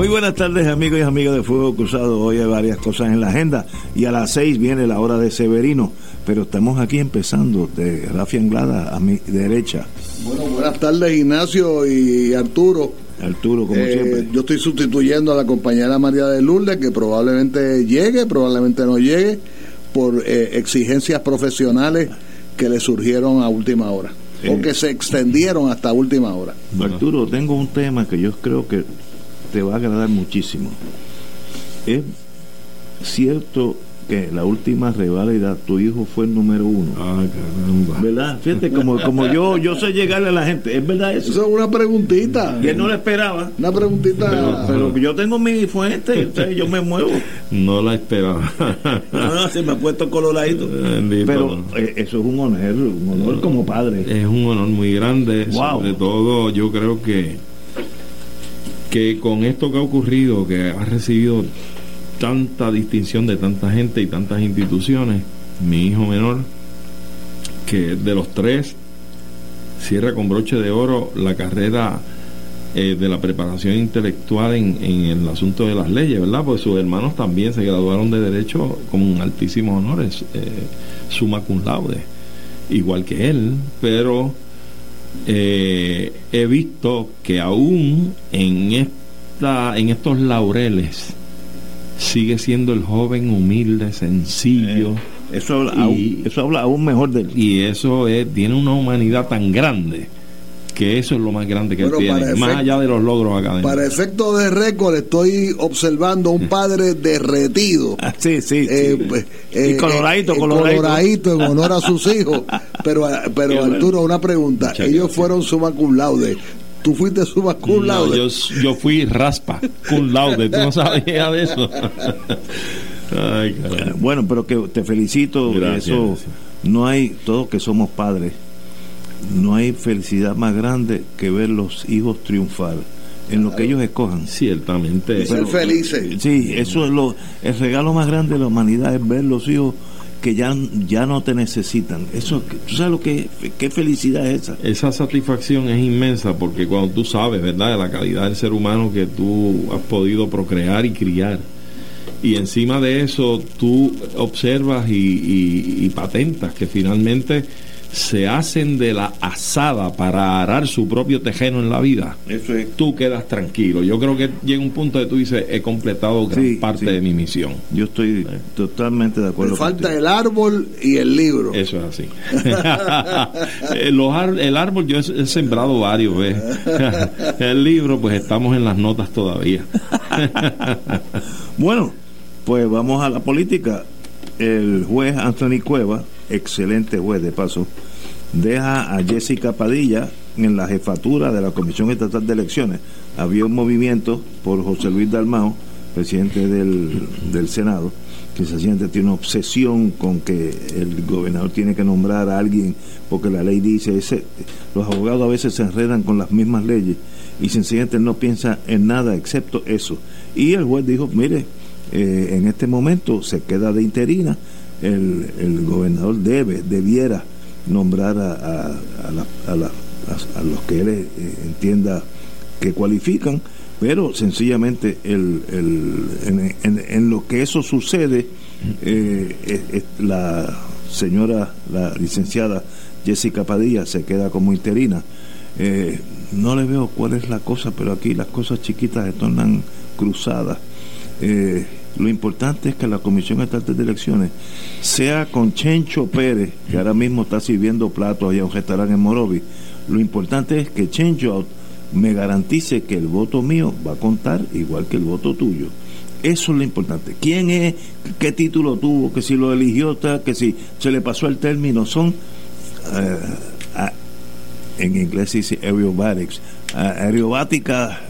Muy buenas tardes amigos y amigas de Fuego Cruzado. Hoy hay varias cosas en la agenda y a las seis viene la hora de Severino. Pero estamos aquí empezando de Rafi Anglada a mi derecha. Bueno, buenas tardes Ignacio y Arturo. Arturo, como Eh, siempre. Yo estoy sustituyendo a la compañera María de Lourdes, que probablemente llegue, probablemente no llegue, por eh, exigencias profesionales que le surgieron a última hora, Eh. o que se extendieron hasta última hora. Arturo, tengo un tema que yo creo que te va a agradar muchísimo. Es cierto que la última rivalidad tu hijo fue el número uno. Ay, caramba. ¿Verdad? Fíjate, como, como yo, yo sé llegarle a la gente. ¿Es verdad eso? Eso es una preguntita. Y él no lo esperaba. Una preguntita. Pero yo tengo mi fuente, sea, yo me muevo. No la esperaba. No, no, se me ha puesto coloradito. Bendito. Pero eh, eso es un honor, un honor como padre. es un honor muy grande. Wow. Sobre todo, yo creo que que con esto que ha ocurrido, que ha recibido tanta distinción de tanta gente y tantas instituciones, mi hijo menor, que de los tres cierra con broche de oro la carrera eh, de la preparación intelectual en, en el asunto de las leyes, ¿verdad? Pues sus hermanos también se graduaron de Derecho con altísimos honores, eh, summa cum laude, igual que él, pero eh, he visto que aún en, esta, en estos laureles sigue siendo el joven humilde, sencillo. Eso habla, Y- aún, eso habla aún mejor de él. Y eso es, tiene una humanidad tan grande que eso es lo más grande que él tiene, más efecto- allá de los logros académicos. Para efecto de récord, estoy observando un padre derretido. Ah, sí, sí, sí. Eh, pues, y coloradito, eh, coloradito. coloradito en honor a sus hijos. Pero, pero Qué bueno. Arturo, una pregunta. Muchas Ellos gracias. fueron summa cum laude. ¿Tú fuiste summa cum No, laude? yo, yo fui raspa, cum laude, tú no sabías de eso. Ay, Eh. Bueno, pero que te felicito. Gracias, eso gracias. no hay, todos que somos padres, no hay felicidad más grande que ver los hijos triunfar en lo que ellos escojan. Ciertamente. Ser felices. Sí, eso es lo, el regalo más grande de la humanidad es ver los hijos que ya, ya no te necesitan. Eso, ¿tú sabes lo que qué felicidad es esa? Esa satisfacción es inmensa porque cuando tú sabes, ¿verdad?, de la calidad del ser humano que tú has podido procrear y criar. Y encima de eso tú observas y, y- y patentas que finalmente se hacen de la asada para arar su propio tejeno en la vida. Eso es. Tú quedas tranquilo. Yo creo que llega un punto de tú dices, he completado gran Sí, parte sí. de mi misión. Yo estoy totalmente de acuerdo. Falta contigo. el árbol y el libro. Eso es así. Eh, Los el árbol yo he, he sembrado varios veces. el libro, pues estamos en las notas todavía. Bueno, pues vamos a la política. El juez Anthony Cueva, excelente juez de paso, deja a Jessica Padilla en la jefatura de la Comisión Estatal de Elecciones. Había un movimiento por José Luis Dalmao, presidente del, del Senado, que sencillamente tiene una obsesión con que el gobernador tiene que nombrar a alguien, porque la ley dice, ese, los abogados a veces se enredan con las mismas leyes y sencillamente no piensa en nada excepto eso. Y el juez dijo, mire, eh, en este momento se queda de interina, el, el gobernador debe, debiera nombrar a, a, a la- a la- los que él eh, entienda que cualifican, pero sencillamente el, el- en, en- en lo que eso sucede, eh, eh, eh, la señora, la licenciada Jessica Padilla se queda como interina. No le veo cuál es la cosa, pero aquí las cosas chiquitas se tornan cruzadas. Eh, lo importante es que la Comisión Estatal de Elecciones sea con Chencho Pérez, que ahora mismo está sirviendo platos allá en un restaurante en Morovi. Lo importante es que Chencho me garantice que el voto mío va a contar igual que el voto tuyo. Eso es lo importante. ¿Quién es? ¿Qué título tuvo? Que si lo eligió, que si se le pasó el término. Son, eh, a- en inglés se dice aerobatics, a- aerobática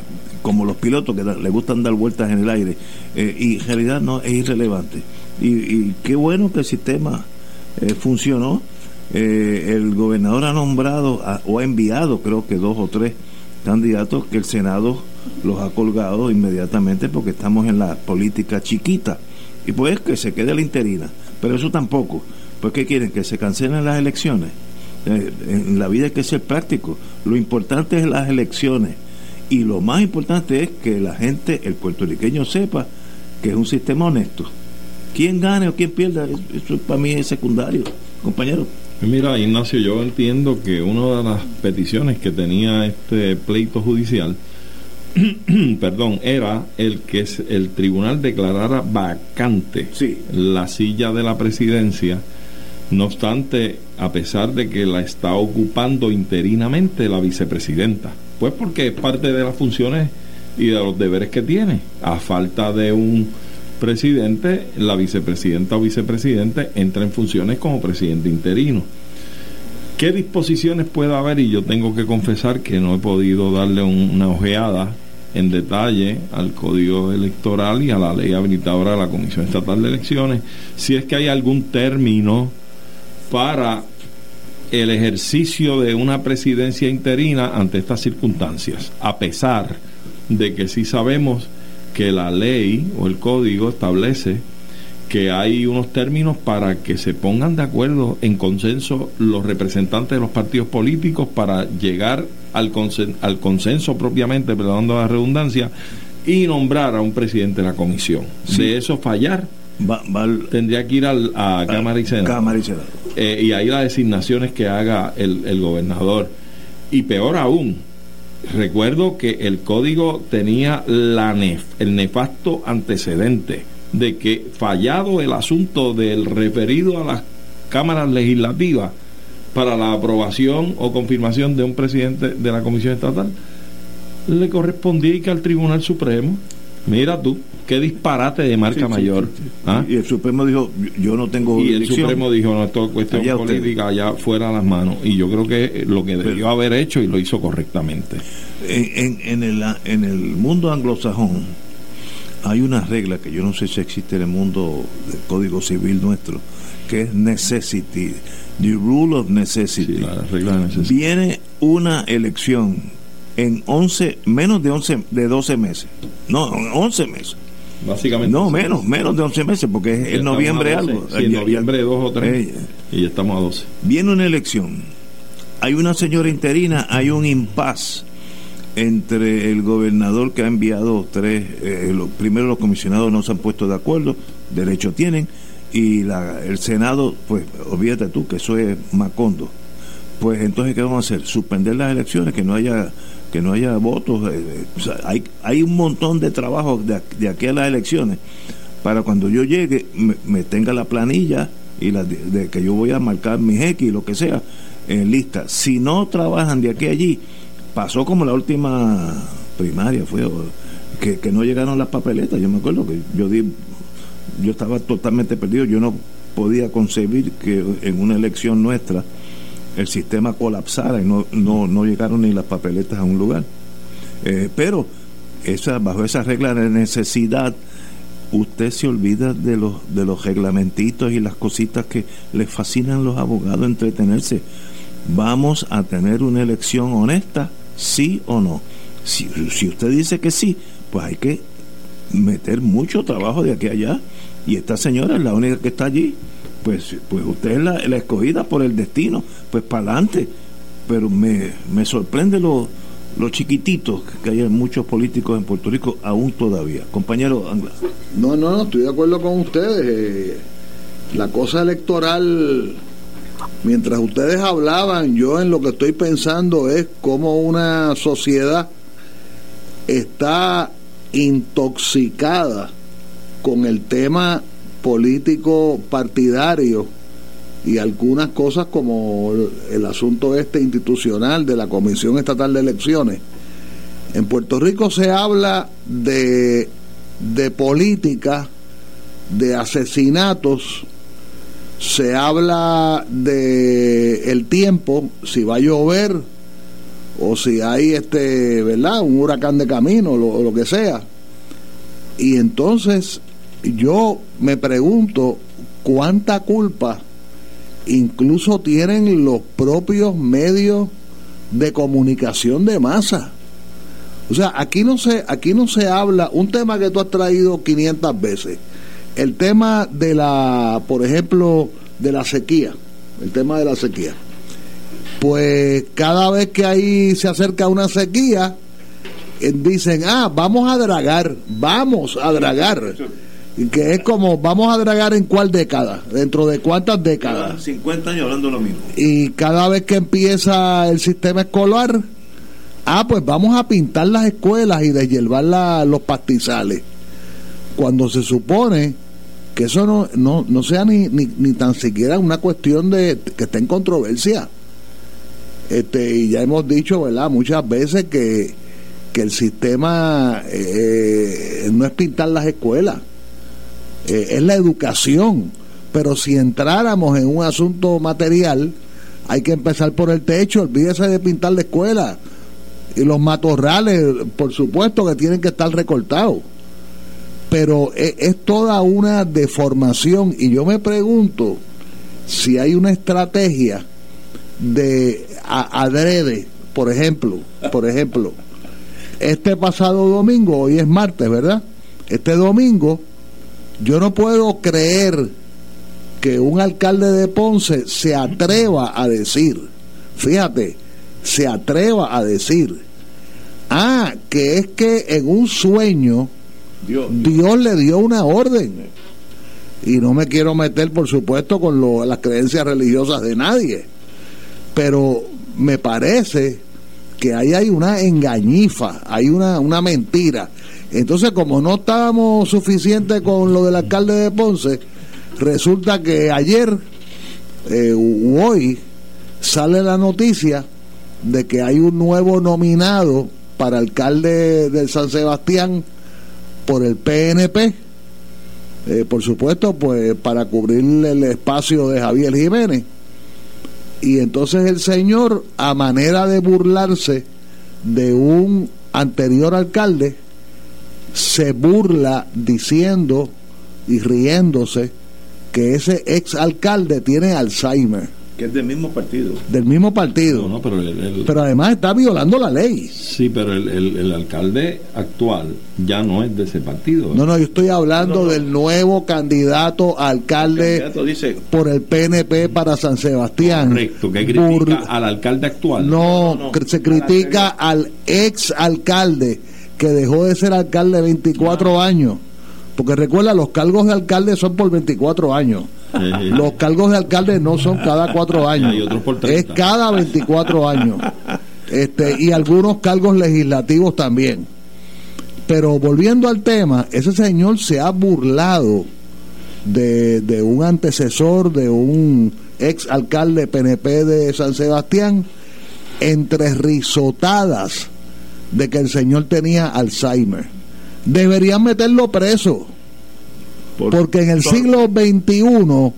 como los pilotos que le gustan dar vueltas en el aire, eh, y en realidad no es irrelevante. Y, qué bueno que el sistema eh, funcionó. Eh, el gobernador ha nombrado o ha enviado, creo que dos o tres candidatos que el Senado los ha colgado inmediatamente porque estamos en la política chiquita. Y pues que se quede la interina. Pero eso tampoco. Pues ¿qué quieren? Que se cancelen las elecciones. en la vida hay que ser práctico. Lo importante es las elecciones y lo más importante es que la gente, el puertorriqueño, sepa que es un sistema honesto. Quién gane o quién pierda, eso para mí es secundario, compañero. Mira, Ignacio, yo entiendo que una de las peticiones que tenía este pleito judicial, perdón, era el que el tribunal declarara vacante la silla de la presidencia. No obstante, a pesar de que la está ocupando interinamente la vicepresidenta. Pues porque es parte de las funciones y de los deberes que tiene. A falta de un presidente, la vicepresidenta o vicepresidente entra en funciones como presidente interino. ¿Qué disposiciones puede haber? Y yo tengo que confesar que no he podido darle una ojeada en detalle al código electoral y a la ley habilitadora de la Comisión Estatal de Elecciones, si es que hay algún término para el ejercicio de una presidencia interina ante estas circunstancias, a pesar de que sí sabemos que la ley o el código establece que hay unos términos para que se pongan de acuerdo en consenso los representantes de los partidos políticos para llegar al, al consenso propiamente, perdonando la redundancia, y nombrar a un presidente de la comisión. De eso fallar, tendría que ir al, a, Cámara y Senado. Cámara y eh, y ahí las designaciones que haga el, gobernador. Y peor aún, recuerdo que el código tenía la nef, el nefasto antecedente de que fallado el asunto del referido a las cámaras legislativas para la aprobación o confirmación de un presidente de la Comisión Estatal, le correspondía que al Tribunal Supremo, mira tú, qué disparate de marca mayor. ¿Ah? Y el Supremo dijo, yo no tengo Y el Supremo dijo, no, esto es cuestión política, allá fuera las manos. Y yo creo que lo que debió haber hecho y lo hizo correctamente. En, en, el, en el mundo anglosajón hay una regla que yo no sé si existe en el mundo del Código Civil nuestro, que es necessity, the rule of necessity. la regla de necessity. Viene una elección en 11, menos de 11, de 12 meses. No, 11 meses. Básicamente. No, menos, menos de 11 meses, porque es noviembre algo. en noviembre 2 o 3. Eh, y estamos a 12. Viene una elección. Hay una señora interina, hay un impas entre el gobernador que ha enviado tres, eh, primero los comisionados no se han puesto de acuerdo, derecho tienen, y la, el Senado, pues olvídate tú que eso es Macondo. Pues entonces, ¿qué vamos a hacer? Suspender las elecciones, que no haya que no haya votos. Eh, eh, hay, hay un montón de trabajo de, aquí a las elecciones para cuando yo llegue me, tenga la planilla y la de, que yo voy a marcar mis X y lo que sea en lista. Si no trabajan de aquí a allí, pasó como la última primaria, fue que, que no llegaron las papeletas. Yo me acuerdo que yo di, yo estaba totalmente perdido, yo no podía concebir que en una elección nuestra el sistema colapsara y no, no, no llegaron ni las papeletas a un lugar. Eh, pero esa, bajo esa regla de necesidad, usted se olvida de los, de los reglamentitos y las cositas que les fascinan a los abogados entretenerse. Vamos a tener una elección honesta, sí o no. Si, si usted dice que sí, pues hay que meter mucho trabajo de aquí a allá. Y esta señora es la única que está allí pues, pues usted es la, escogida por el destino, pues para adelante. Pero me, me sorprende lo, lo chiquititos que hay muchos políticos en Puerto Rico aún todavía. Compañero Angla. No, no, no, estoy de acuerdo con ustedes. Eh, la cosa electoral, mientras ustedes hablaban, yo en lo que estoy pensando es cómo una sociedad está intoxicada con el tema político partidario y algunas cosas como el asunto este institucional de la Comisión Estatal de Elecciones. En Puerto Rico se habla de, de política, de asesinatos, se habla de el tiempo, si va a llover o si hay este, ¿verdad? Un huracán de camino o lo que sea. Y entonces yo me pregunto cuánta culpa incluso tienen los propios medios de comunicación de masa. O sea, aquí no se aquí no se habla un tema que tú has traído 500 veces. El tema de la, por ejemplo, de la sequía, el tema de la sequía. Pues cada vez que ahí se acerca una sequía, eh, dicen, "Ah, vamos a dragar, vamos a dragar." Que es como, vamos a dragar en cuál década, dentro de cuántas décadas. 50 años hablando lo mismo. Y cada vez que empieza el sistema escolar, ah, pues vamos a pintar las escuelas y deshiervar los pastizales. Cuando se supone que eso no, no, no sea ni, ni, ni, tan siquiera una cuestión de que esté en controversia. Este, y ya hemos dicho, ¿verdad?, muchas veces que, que el sistema eh, no es pintar las escuelas eh, es la educación. Pero si entráramos en un asunto material, hay que empezar por el techo, olvídese de pintar la escuela. Y los matorrales, por supuesto que tienen que estar recortados. Pero es, es toda una deformación y yo me pregunto si hay una estrategia de adrede, por ejemplo, por ejemplo, este pasado domingo, hoy es martes, ¿verdad? Este domingo yo no puedo creer que un alcalde de Ponce se atreva a decir, fíjate, se atreva a decir, ah, que es que en un sueño Dios, le dio una orden. Y no me quiero meter, por supuesto, con lo, las creencias religiosas de nadie, pero me parece que ahí hay una engañifa, hay una, una mentira. Entonces, como no estábamos suficientes con lo del alcalde de Ponce, resulta que ayer eh, hoy sale la noticia de que hay un nuevo nominado para alcalde del San Sebastián por el PNP, eh, por supuesto, pues para cubrir el espacio de Javier Jiménez. Y entonces el señor, a manera de burlarse de un anterior alcalde, se burla diciendo y riéndose que ese ex alcalde tiene Alzheimer. Que es del mismo partido. Del mismo partido. pero, además está violando la ley. Sí, pero el, alcalde actual ya no es de ese partido. No, no, yo estoy hablando del nuevo candidato a alcalde por el PNP para San Sebastián. Correcto, que critica al alcalde actual. No, se critica al ex alcalde que dejó de ser alcalde 24 años. Porque recuerda, los cargos de alcalde son por 24 años. Los cargos de alcalde no son cada cuatro años. Es cada 24 años. Este, y algunos cargos legislativos también. Pero volviendo al tema, ese señor se ha burlado de, de un antecesor, de un ex alcalde PNP de San Sebastián, entre risotadas de que el señor tenía Alzheimer. Deberían meterlo preso. porque en el siglo XXI,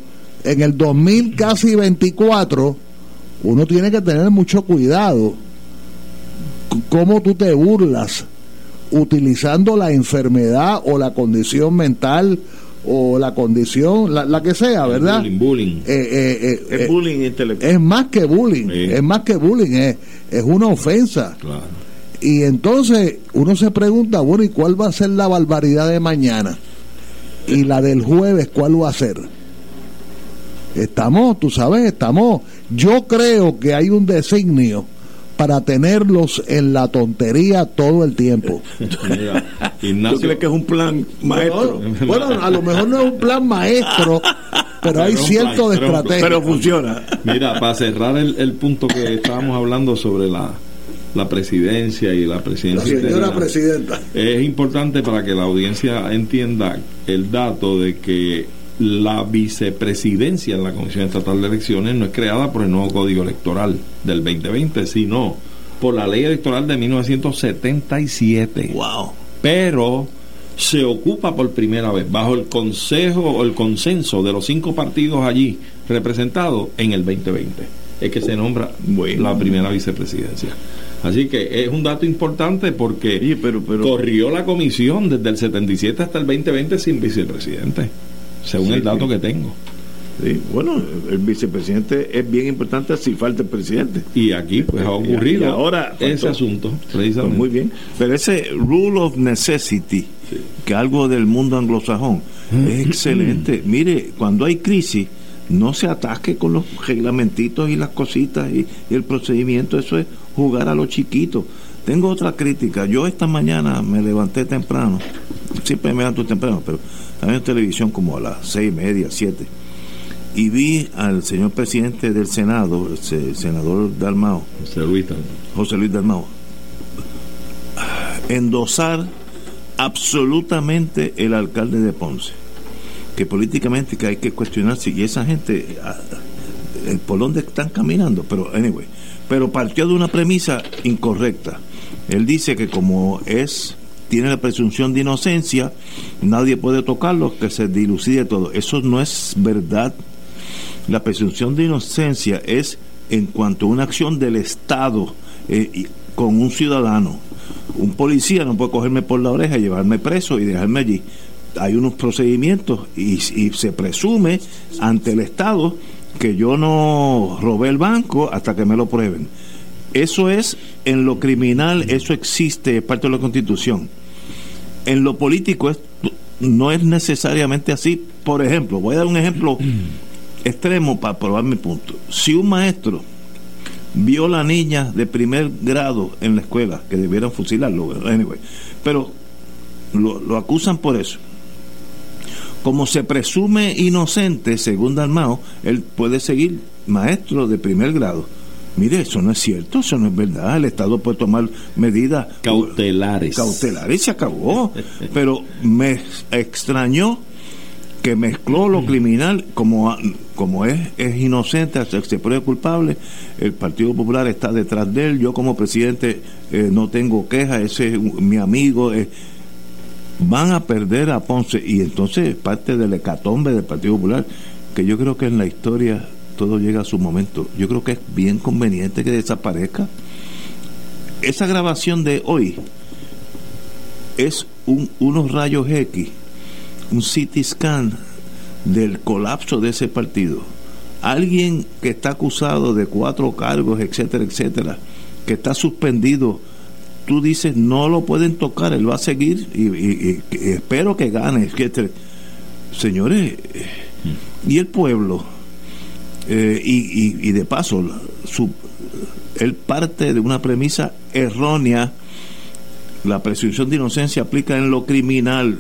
en el 2000 casi 24, uno tiene que tener mucho cuidado. Cómo tú te burlas utilizando la enfermedad o la condición mental o la condición, la, que sea, ¿verdad? bullying, eh, eh, eh, bullying Es más que bullying, es más que bullying, es, es una ofensa. Claro. Y entonces uno se pregunta, bueno, ¿y cuál va a ser la barbaridad de mañana? Y la del jueves, ¿cuál va a ser? Estamos, tú sabes, estamos. Yo creo que hay un designio para tenerlos en la tontería todo el tiempo. Ignacio, crees que es un plan maestro? bueno, a lo mejor no es un plan maestro, pero, hay cierto de estrategia. Pero funciona. Mira, para cerrar el, el punto que estábamos hablando sobre la la presidencia y la presidencia. La señora presidenta. Es importante para que la audiencia entienda el dato de que la vicepresidencia en la Comisión Estatal de Elecciones no es creada por el nuevo Código Electoral del 2020, sino por la ley electoral de 1977. Wow. Pero se ocupa por primera vez bajo el consejo o el consenso de los cinco partidos allí representados en el 2020. Es que se nombra la primera vicepresidencia. Así que es un dato importante porque corrió la comisión desde el 77 hasta el 2020 sin vicepresidente, según el dato que tengo. Sí, bueno, el vicepresidente es bien importante si falta el presidente. Y aquí pues ha ocurrido ahora ese asunto, precisamente. Pues muy bien. Pero ese rule of necessity, que algo del mundo anglosajón, es excelente. Mire, cuando hay crisis, no se ataque con los reglamentitos y las cositas y, el procedimiento, eso es jugar a los chiquitos. Tengo otra crítica. Yo esta mañana me levanté temprano, siempre me levanto temprano, pero también en televisión como a las seis y media, siete, y vi al señor presidente del Senado, el senador Dalmao, José Luis José Luis Dalmao, endosar absolutamente el alcalde de Ponce. Que políticamente que hay que cuestionarse y esa gente ah, por dónde están caminando. Pero anyway pero partió de una premisa incorrecta. Él dice que como es tiene la presunción de inocencia nadie puede tocarlo que se dilucide todo. Eso no es verdad. La presunción de inocencia es en cuanto a una acción del Estado eh, con un ciudadano. Un policía no puede cogerme por la oreja llevarme preso y dejarme allí. Hay unos procedimientos y, se presume ante el Estado que yo no robé el banco hasta que me lo prueben. Eso es en lo criminal, eso existe, es parte de la Constitución. En lo político no es necesariamente así. Por ejemplo, voy a dar un ejemplo extremo para probar mi punto. Si un maestro vio a la niña de primer grado en la escuela, que debieran fusilarlo, anyway, pero lo acusan por eso como se presume inocente, según Dalmao, él puede seguir maestro de primer grado. Mire, eso no es cierto, eso no es verdad. El Estado puede tomar medidas cautelares. Cautelares se acabó. Pero me extrañó que mezcló lo criminal como, como es, es inocente, se pruebe culpable, el Partido Popular está detrás de él, yo como presidente eh, no tengo queja, ese es mi amigo, eh, van a perder a Ponce y entonces parte del hecatombe del Partido Popular, que yo creo que en la historia todo llega a su momento. Yo creo que es bien conveniente que desaparezca. Esa grabación de hoy es un, unos rayos X, un CT scan del colapso de ese partido. Alguien que está acusado de cuatro cargos, etcétera, etcétera, que está suspendido tú dices no lo pueden tocar, él va a seguir y, espero que gane. señores, y el pueblo, eh, y, y, de paso, su, él parte de una premisa errónea. La presunción de inocencia aplica en lo criminal.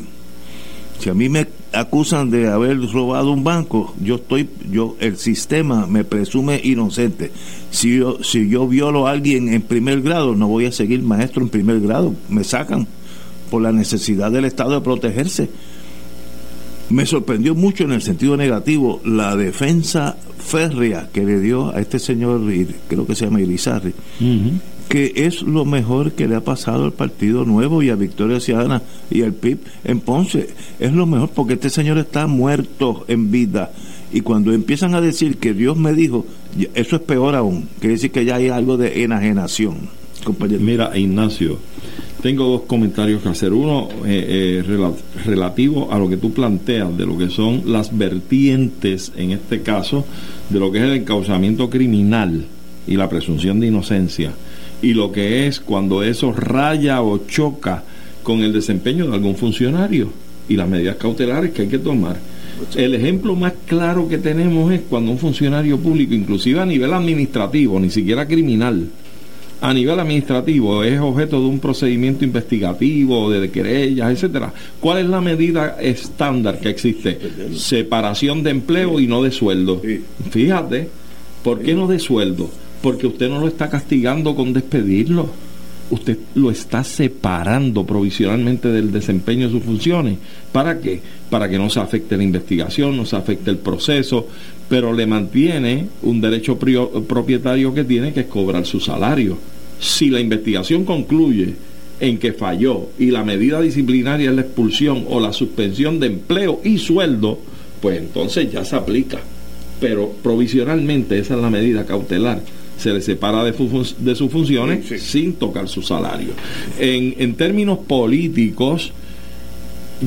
Si a mí me acusan de haber robado un banco, yo estoy, yo, el sistema me presume inocente. Si yo, si yo violo a alguien en primer grado, no voy a seguir maestro en primer grado, me sacan por la necesidad del Estado de protegerse. Me sorprendió mucho en el sentido negativo la defensa férrea que le dio a este señor, creo que se llama Irizarri, que es lo mejor que le ha pasado al Partido Nuevo y a Victoria Ciudadana y al PIB en Ponce. Es lo mejor porque este señor está muerto en vida. Y cuando empiezan a decir que Dios me dijo, eso es peor aún. Quiere decir que ya hay algo de enajenación. Mira, Ignacio, tengo dos comentarios que hacer. Uno eh, eh, relativo a lo que tú planteas de lo que son las vertientes, en este caso, de lo que es el encauzamiento criminal y la presunción de inocencia y lo que es cuando eso raya o choca con el desempeño de algún funcionario y las medidas cautelares que hay que tomar. El ejemplo más claro que tenemos es cuando un funcionario público, inclusive a nivel administrativo, ni siquiera criminal, a nivel administrativo es objeto de un procedimiento investigativo, de querellas, etcétera. ¿Cuál es la medida estándar que existe? Separación de empleo y no de sueldo. Fíjate, ¿por qué no de sueldo? Porque usted no lo está castigando con despedirlo. Usted lo está separando provisionalmente del desempeño de sus funciones. ¿Para qué? Para que no se afecte la investigación, no se afecte el proceso, pero le mantiene un derecho propietario que tiene, que cobrar su salario. Si la investigación concluye en que falló y la medida disciplinaria es la expulsión o la suspensión de empleo y sueldo, pues entonces ya se aplica. Pero provisionalmente esa es la medida cautelar se le separa de, de sus funciones sin tocar su salario. En, en términos políticos,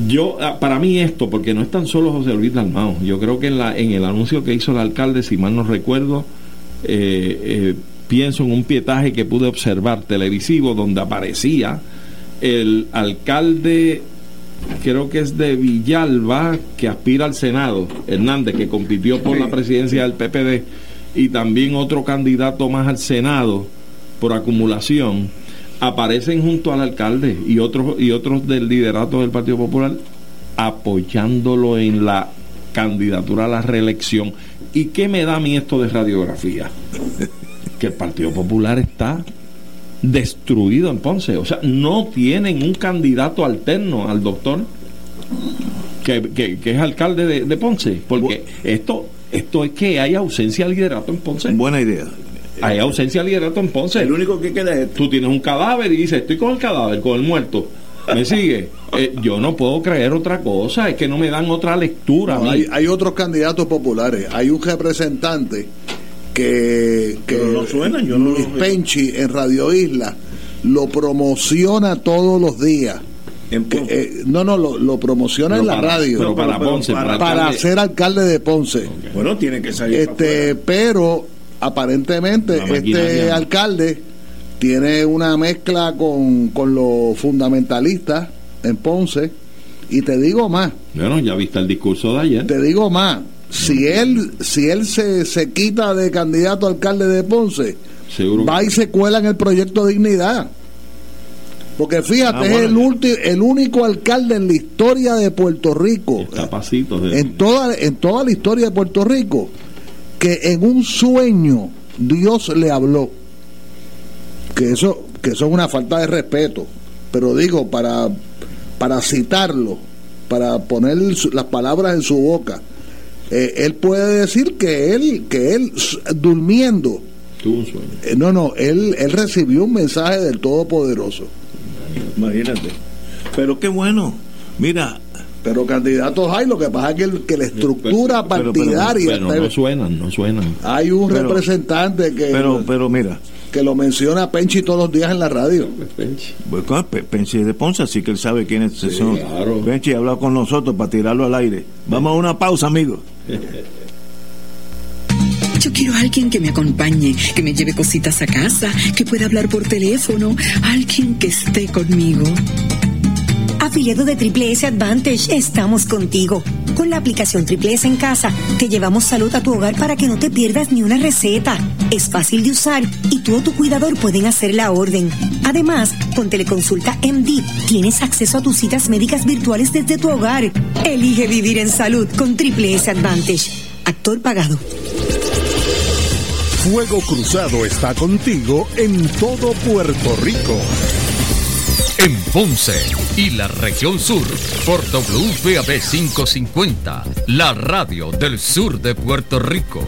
yo, ah, para mí esto, porque no es tan solo José Luis Dalmao, yo creo que en, la, en el anuncio que hizo el alcalde, si mal no recuerdo, eh, eh, pienso en un pietaje que pude observar televisivo donde aparecía el alcalde, creo que es de Villalba, que aspira al Senado, Hernández, que compitió por la presidencia del PPD, y también otro candidato más al Senado por acumulación aparecen junto al alcalde y otros y otros del liderato del Partido Popular apoyándolo en la candidatura a la reelección. ¿Y qué me da a mí esto de radiografía? que el Partido Popular está destruido en Ponce. O sea, no tienen un candidato alterno al doctor que, es alcalde de, Ponce. Porque esto, esto es que hay ausencia de liderato en Ponce. Buena idea. Hay ausencia de liderato en Ponce. El único que queda es. Tú tienes un cadáver y dices, estoy con el cadáver, con el muerto. ¿Me sigue? Eh, yo no puedo creer otra cosa, es que no me dan otra lectura. hay, hay, otros candidatos populares. Hay un representante que, que no suena, yo Luis Penchi en Radio Isla lo promociona todos los días. Eh, no, no, lo, promociona en la radio. para, Ponce, para, ser alcalde de Ponce. Bueno, tiene que salir. Este, pero aparentemente este alcalde tiene una mezcla con, con los fundamentalistas en Ponce. Y te digo más. Bueno, ya viste el discurso de ayer. Te digo más. Si él, si él se, se quita de candidato a alcalde de Ponce, va y se cuela en el proyecto Dignidad. Porque fíjate, ah, es el, el único alcalde en la historia de Puerto Rico. en, toda, en toda la historia de Puerto Rico que en un sueño Dios le habló. Que eso, que eso es una falta de respeto. Pero digo, para, para citarlo, para poner las palabras en su boca, eh, él puede decir que él, que él durmiendo, tuvo un sueño. Eh, no, no, él, él recibió un mensaje del Todopoderoso. Imagínate. Pero qué bueno. Mira, pero candidatos hay, lo que pasa es que, que la estructura partidaria. Pero, no suenan, no suenan. Hay un representante que. Pero, pero mira. Que lo menciona Penchi todos los días en la radio. Penchi. Penchi es de Ponce, así que él sabe quién es son. Penchi ha hablado con nosotros para tirarlo al aire. Vamos a una pausa, amigos. Yo quiero a alguien que me acompañe, que me lleve cositas a casa, que pueda hablar por teléfono, alguien que esté conmigo. Afiliado de Triple S Advantage, estamos contigo. Con la aplicación Triple S en casa, te llevamos salud a tu hogar para que no te pierdas ni una receta. Es fácil de usar y tú o tu cuidador pueden hacer la orden. Además, con Teleconsulta MD, tienes acceso a tus citas médicas virtuales desde tu hogar. Elige vivir en salud con Triple S Advantage. Actor pagado. Fuego Cruzado está contigo en todo Puerto Rico en Ponce y la región sur por WPAB 550, la radio del sur de Puerto Rico.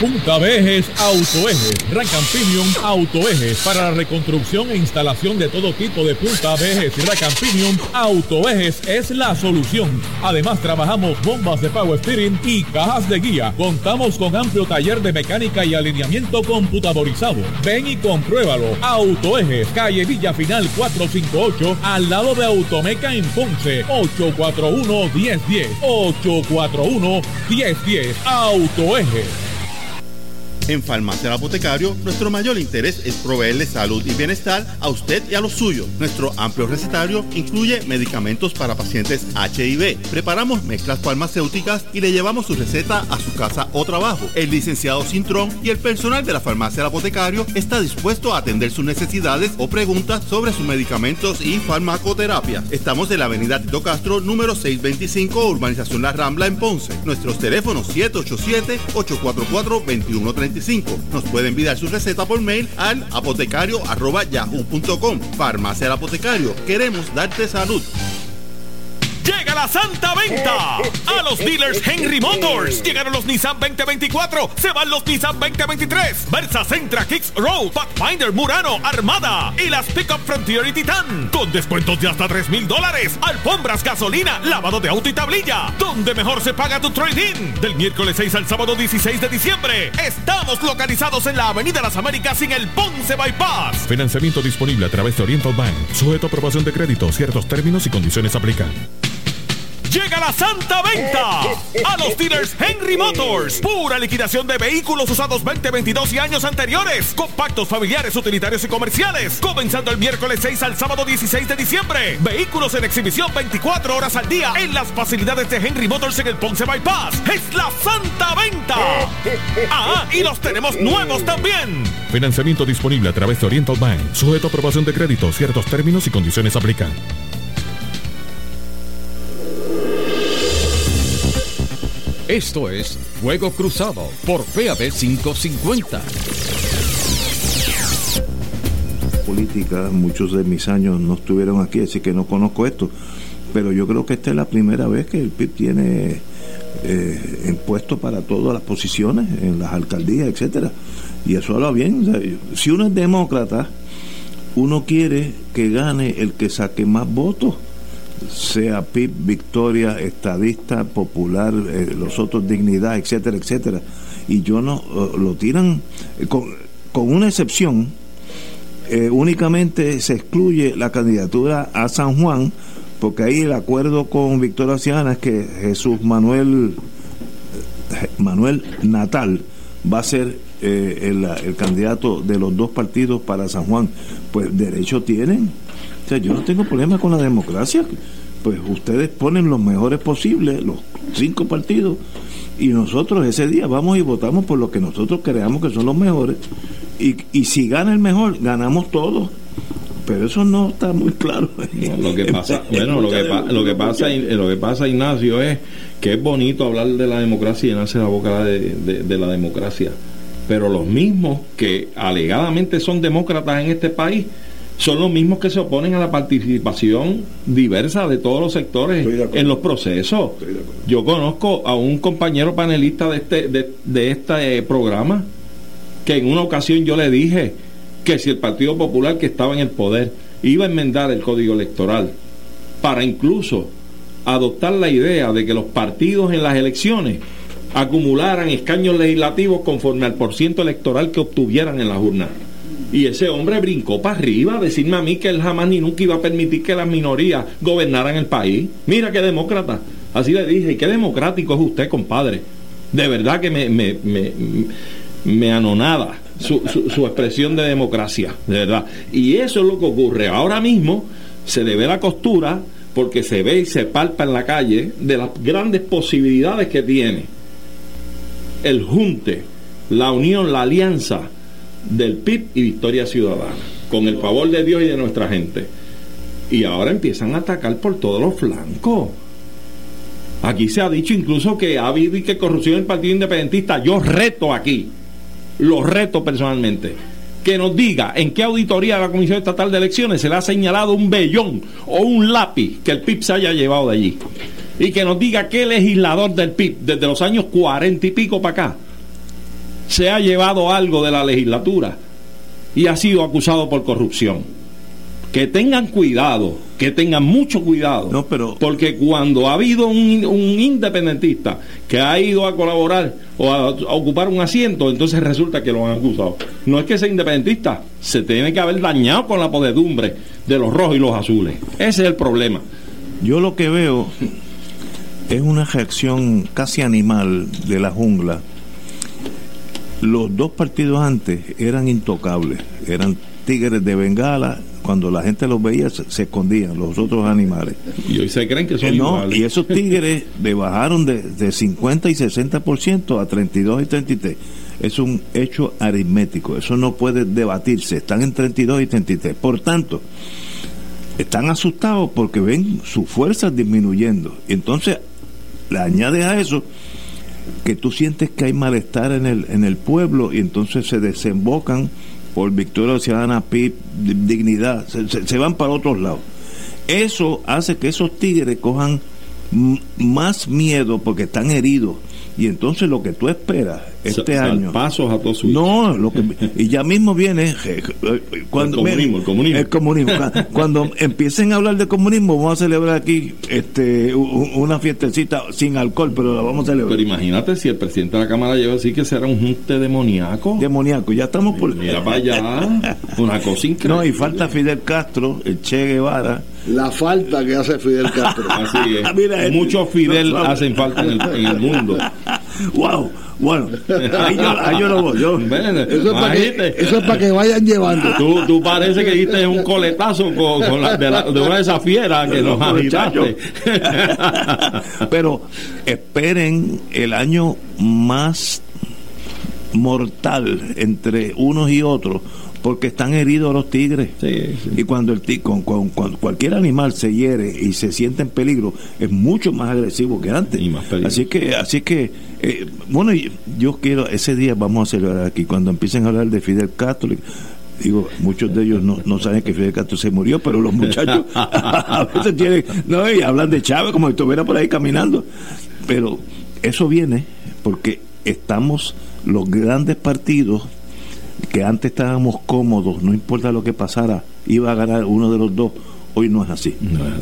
Punta Vejes Autoejes, Racan Pinion Autoejes, para la reconstrucción e instalación de todo tipo de punta vejes y Racan Pinion Autoejes es la solución. Además trabajamos bombas de power steering y cajas de guía. Contamos con amplio taller de mecánica y alineamiento computadorizado. Ven y compruébalo. Autoejes, calle Villa Final 458, al lado de Automeca en Ponce, 841 1010 841 1010 Autoejes. En Farmacia Apotecario, nuestro mayor interés es proveerle salud y bienestar a usted y a los suyos. Nuestro amplio recetario incluye medicamentos para pacientes HIV. Preparamos mezclas farmacéuticas y le llevamos su receta a su casa o trabajo. El licenciado Cintrón y el personal de la Farmacia Apotecario está dispuesto a atender sus necesidades o preguntas sobre sus medicamentos y farmacoterapia. Estamos en la avenida Tito Castro, número 625, Urbanización La Rambla, en Ponce. Nuestros teléfonos 787-844-2135 nos puede enviar su receta por mail al apotecario Farmacia el Apotecario. Queremos darte salud. Llega la santa venta a los dealers Henry Motors. Llegaron los Nissan 2024, se van los Nissan 2023. Versa Centra, Kicks Road, Pathfinder, Murano, Armada y las Pickup Frontier y Titan. Con descuentos de hasta 3 mil dólares. Alfombras, gasolina, lavado de auto y tablilla. Donde mejor se paga tu trading. Del miércoles 6 al sábado 16 de diciembre. Estamos localizados en la Avenida Las Américas en el Ponce Bypass. Financiamiento disponible a través de Oriental Bank. Sujeto a aprobación de crédito. Ciertos términos y condiciones aplican. Llega la santa venta a los dealers Henry Motors. Pura liquidación de vehículos usados 2022 y años anteriores. Compactos familiares, utilitarios y comerciales. Comenzando el miércoles 6 al sábado 16 de diciembre. Vehículos en exhibición 24 horas al día en las facilidades de Henry Motors en el Ponce Bypass. Es la santa venta. Ah, y los tenemos nuevos también. Financiamiento disponible a través de Oriental Bank. Sujeto a aprobación de crédito. Ciertos términos y condiciones aplican. Esto es Fuego Cruzado por PAB 550. Política, muchos de mis años no estuvieron aquí, así que no conozco esto. Pero yo creo que esta es la primera vez que el PIB tiene eh, impuestos para todas las posiciones en las alcaldías, etcétera. Y eso habla bien. si uno es demócrata, uno quiere que gane el que saque más votos sea PIB, Victoria, Estadista, Popular, eh, los otros Dignidad, etcétera, etcétera. Y yo no, eh, lo tiran eh, con, con, una excepción, únicamente se excluye la candidatura a San Juan, porque ahí el acuerdo con Victoria Ciudadana es que Jesús Manuel, Manuel Natal va a ser el, el candidato de los dos partidos para San Juan. Pues derecho tienen yo no tengo problema con la democracia. Pues ustedes ponen los mejores posibles, los cinco partidos, y nosotros ese día vamos y votamos por lo que nosotros creamos que son los mejores. Y, y si gana el mejor, ganamos todos pero eso no está muy claro. lo que pasa, bueno, lo que, pasa, lo que pasa, Ignacio, es que es bonito hablar de la democracia y llenarse la boca de, de, la democracia, pero los mismos que alegadamente son demócratas en este país son los mismos que se oponen a la participación diversa de todos los sectores en los procesos. Yo conozco a un compañero panelista de este, de, este programa que en una ocasión yo le dije que si el Partido Popular que estaba en el poder iba a enmendar el código electoral para incluso adoptar la idea de que los partidos en las elecciones acumularan escaños legislativos conforme al porciento electoral que obtuvieran en las urnas y ese hombre brincó para arriba a decirme a mí que él jamás ni nunca iba a permitir que las minorías gobernaran el país. Mira qué demócrata. Así le dije, y qué democrático es usted, compadre. De verdad que me, me, me, me anonada su, su, expresión de democracia, de verdad. Y eso es lo que ocurre. Ahora mismo se le ve la costura porque se ve y se palpa en la calle de las grandes posibilidades que tiene el junte, la unión, la alianza del PIB y Victoria Ciudadana, con el favor de Dios y de nuestra gente. Y ahora empiezan a atacar por todos los flancos. Aquí se ha dicho incluso que ha habido y que corrupción en el Partido Independentista. Yo reto aquí, lo reto personalmente, que nos diga en qué auditoría de la Comisión Estatal de Elecciones se le ha señalado un vellón o un lápiz que el PIB se haya llevado de allí. Y que nos diga qué legislador del PIB, desde los años cuarenta y pico para acá, se ha llevado algo de la legislatura y ha sido acusado por corrupción. Que tengan cuidado, que tengan mucho cuidado. No, pero... Porque cuando ha habido un, independentista que ha ido a colaborar o a, ocupar un asiento, entonces resulta que lo han acusado. No es que sea independentista, se tiene que haber dañado con la podedumbre de los rojos y los azules. Ese es el problema. Yo lo que veo es una reacción casi animal de la jungla los dos partidos antes eran intocables, eran tigres de Bengala, cuando la gente los veía se, escondían los otros animales. Y hoy se creen que son eh, Y esos tigres le bajaron de, de 50 y 60% a 32 y 33. Es un hecho aritmético, eso no puede debatirse, están en 32 y 33. Por tanto, están asustados porque ven sus fuerzas disminuyendo. Entonces le añades a eso que tú sientes que hay malestar en el, en el pueblo y entonces se desembocan por Victoria Ciudadana, PIB, dignidad, se, van para otros lados. Eso hace que esos tigres cojan más miedo porque están heridos y entonces lo que tú esperas este año pasos a todos no lo que y ya mismo viene cuando el comunismo, el comunismo. el comunismo cuando empiecen a hablar de comunismo vamos a celebrar aquí este una fiestecita sin alcohol pero la vamos a celebrar. Pero imagínate si el presidente de la cámara lleva así que será un junte demoníaco. Demoníaco ya estamos por mira para allá. Una cosa increíble no y falta Fidel Castro el Che Guevara la falta que hace Fidel Castro así es muchos Fidel hacen falta en el, en el mundo wow bueno, ahí yo, ahí yo voy. Yo. Eso, es para que, eso es para que vayan llevando. Tú, tú parece que diste un coletazo con, con la, de, la, de, una de esas fieras que nos agitaste. Pero esperen el año más mortal entre unos y otros porque están heridos los tigres. Y cuando el tigre, con, cuando cualquier animal se hiere y se siente en peligro, es mucho más agresivo que antes. así que, así que, eh, bueno, yo quiero, ese día vamos a celebrar aquí, cuando empiecen a hablar de Fidel Castro, digo, muchos de ellos no, no saben que Fidel Castro se murió, pero los muchachos a veces tienen, no, y hablan de Chávez como si estuviera por ahí caminando. Pero eso viene porque estamos, los grandes partidos, que antes estábamos cómodos, no importa lo que pasara, iba a ganar uno de los dos, hoy no es así.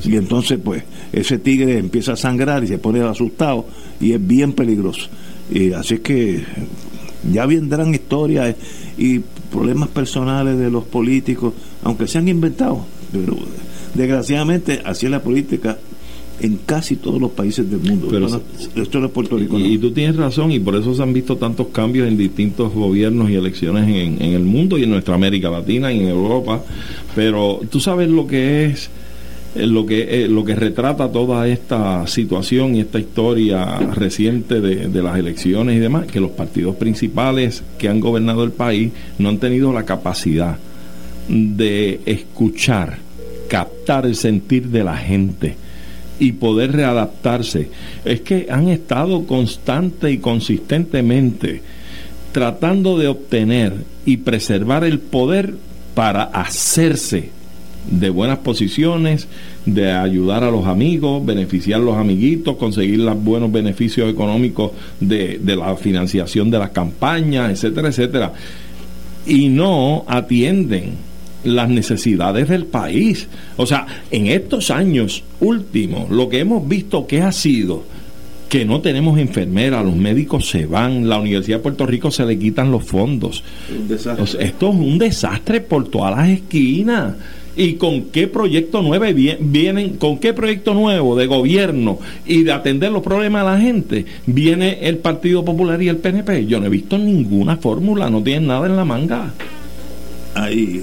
Y entonces, pues, ese tigre empieza a sangrar y se pone asustado y es bien peligroso. Y así que ya vendrán historias y problemas personales de los políticos, aunque se han inventado, pero desgraciadamente así es la política en casi todos los países del mundo. Pero, esto es Puerto Rico. Y, tú tienes razón, y por eso se han visto tantos cambios en distintos gobiernos y elecciones en, en, el mundo y en nuestra América Latina y en Europa. Pero tú sabes lo que es eh, lo que eh, lo que retrata toda esta situación y esta historia reciente de, de, las elecciones y demás que los partidos principales que han gobernado el país no han tenido la capacidad de escuchar captar el sentir de la gente y poder readaptarse. Es que han estado constante y consistentemente tratando de obtener y preservar el poder para hacerse de buenas posiciones, de ayudar a los amigos, beneficiar a los amiguitos, conseguir los buenos beneficios económicos de, de la financiación de las campañas, etcétera, etcétera. Y no atienden las necesidades del país. O sea, en estos años últimos, lo que hemos visto que ha sido que no tenemos enfermeras, los médicos se van, la Universidad de Puerto Rico se le quitan los fondos. esto es un desastre por todas las esquinas. ¿Y con qué proyecto nuevo vienen, con qué proyecto nuevo de gobierno y de atender los problemas de la gente viene el Partido Popular y el PNP? Yo no he visto ninguna fórmula, no tienen nada en la manga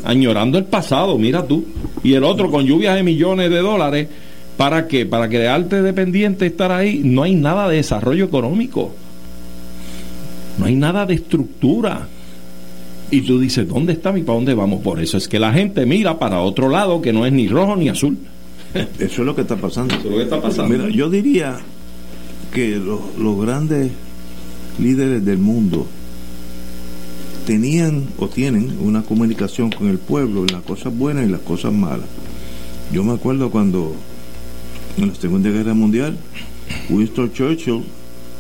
añorando el pasado, mira tú. Y el otro con lluvias de millones de dólares. ¿Para qué? Para crearte dependiente, estar ahí. No hay nada de desarrollo económico. No hay nada de estructura. Y tú dices, ¿dónde está y para dónde vamos? Por eso es que la gente mira para otro lado que no es ni rojo ni azul. Eso es lo que está pasando. Eso es lo que está pasando. Mira, yo diría que los, los grandes líderes del mundo tenían o tienen una comunicación con el pueblo en las cosas buenas y las cosas malas. Yo me acuerdo cuando en la Segunda Guerra Mundial Winston Churchill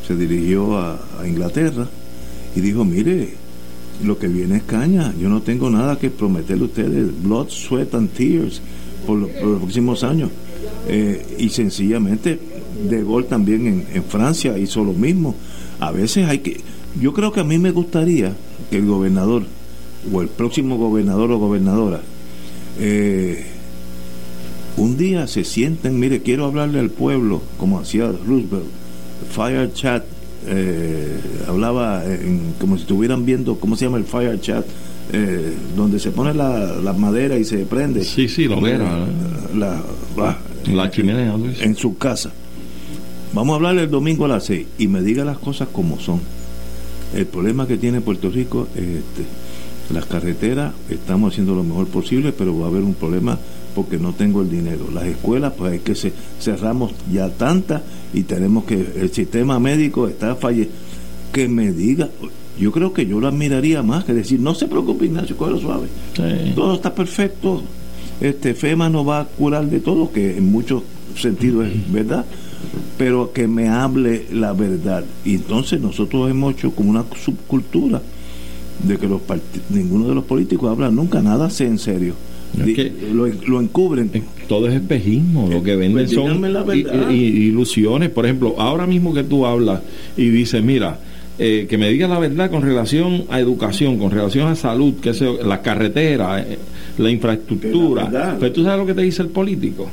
se dirigió a, Inglaterra y dijo, mire, lo que viene es caña, yo no tengo nada que prometerle a ustedes, blood, sweat and tears por, los próximos años. Eh, y sencillamente De Gaulle también en, en Francia hizo lo mismo. A veces hay que, yo creo que a mí me gustaría que el gobernador o el próximo gobernador o gobernadora eh, un día se sienten, mire, quiero hablarle al pueblo, como hacía Roosevelt, Fire Chat, eh, hablaba como si estuvieran viendo, ¿cómo se llama el Fire Chat? Eh, donde se pone la, la, madera y se prende. Sí, sí, lo La, la, la chimenea. En su casa. Vamos a hablarle el domingo a las seis y me diga las cosas como son el problema que tiene Puerto Rico es este. Las carreteras estamos haciendo lo mejor posible, pero va a haber un problema porque no tengo el dinero. Las escuelas, pues hay que cerramos ya tantas y tenemos que el sistema médico está fallecido. Que me diga, yo creo que yo lo admiraría más que decir, no se preocupe Ignacio, lo suave. Todo está perfecto. Este FEMA no va a curar de todo, que en muchos sentidos es verdad, pero que me hable la verdad. Y entonces nosotros hemos hecho como una subcultura de que los ninguno de los políticos habla nunca nada sé en serio. lo, encubren. Todo es espejismo, lo que venden pues son ilusiones. Por ejemplo, ahora mismo que tú hablas y dices, mira, eh, que me diga la verdad con relación a educación, con relación a salud, que sea, la carretera, eh, la infraestructura. Pero pues tú sabes lo que te dice el político.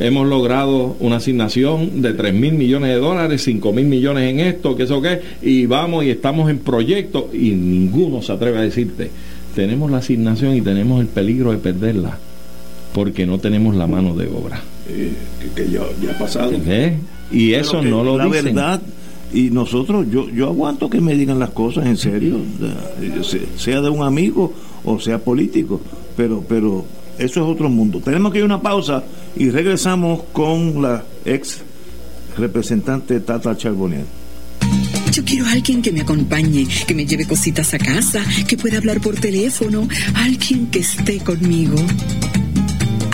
Hemos logrado una asignación de 3 mil millones de dólares, 5 mil millones en esto, que eso qué, y vamos y estamos en proyectos y ninguno se atreve a decirte, tenemos la asignación y tenemos el peligro de perderla porque no tenemos la mano de obra. Eh, que, ya, ha pasado. Y eso no lo la verdad y nosotros yo yo aguanto que me digan las cosas en serio sea de un amigo o sea político pero pero eso es otro mundo tenemos que ir a una pausa y regresamos con la ex representante Tata Charbonnier yo quiero a alguien que me acompañe, que me lleve cositas a casa, que pueda hablar por teléfono, alguien que esté conmigo.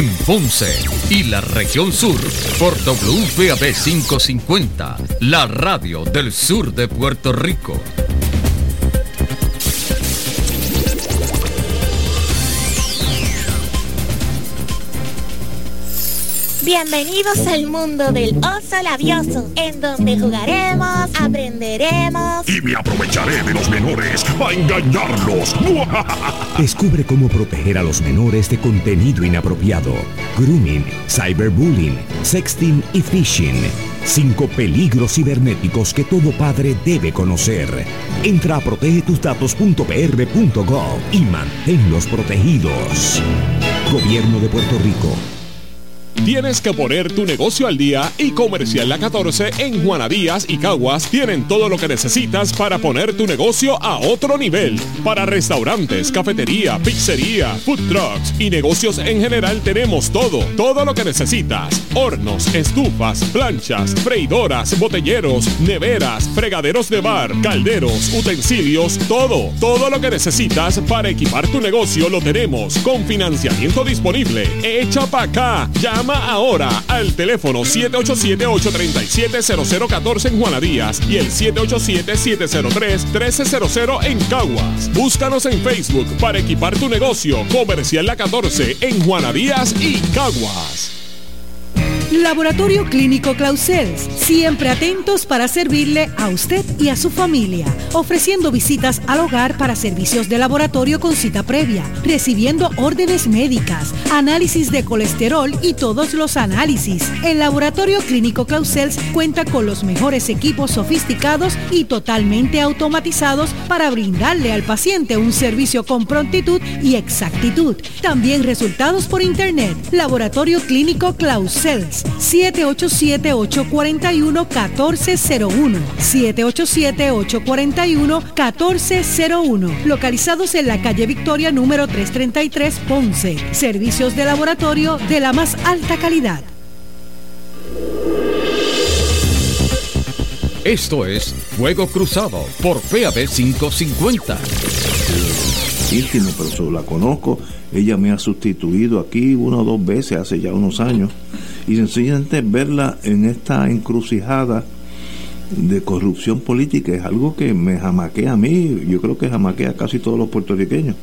en Ponce y la región sur por WPAB 550, la radio del sur de Puerto Rico. Bienvenidos al mundo del oso labioso, en donde jugaremos, aprenderemos y me aprovecharé de los menores para engañarlos. Descubre cómo proteger a los menores de contenido inapropiado, grooming, cyberbullying, sexting y phishing. Cinco peligros cibernéticos que todo padre debe conocer. Entra a protegetusdatos.pr.gov y manténlos protegidos. Gobierno de Puerto Rico. Tienes que poner tu negocio al día y Comercial La 14 en Juana Díaz y Caguas tienen todo lo que necesitas para poner tu negocio a otro nivel. Para restaurantes, cafetería, pizzería, food trucks y negocios en general tenemos todo, todo lo que necesitas. Hornos, estufas, planchas, freidoras, botelleros, neveras, fregaderos de bar, calderos, utensilios, todo, todo lo que necesitas para equipar tu negocio lo tenemos con financiamiento disponible. Echa pa' acá, llama ahora al teléfono 787-837-0014 en Juana Díaz y el 787-703-1300 en Caguas. Búscanos en Facebook para equipar tu negocio. Comercial La 14 en Juana Díaz y Caguas. Laboratorio Clínico Clausels, siempre atentos para servirle a usted y a su familia, ofreciendo visitas al hogar para servicios de laboratorio con cita previa, recibiendo órdenes médicas, análisis de colesterol y todos los análisis. El Laboratorio Clínico Clausels cuenta con los mejores equipos sofisticados y totalmente automatizados para brindarle al paciente un servicio con prontitud y exactitud. También resultados por internet. Laboratorio Clínico Clausels 787-841-1401. 787-841-1401. Localizados en la calle Victoria número 333 Ponce. Servicios de laboratorio de la más alta calidad. Esto es Fuego Cruzado por PAB 550. Íntimo, pero la conozco. Ella me ha sustituido aquí una o dos veces hace ya unos años y sencillamente verla en esta encrucijada de corrupción política es algo que me jamaquea a mí, yo creo que jamaquea a casi todos los puertorriqueños.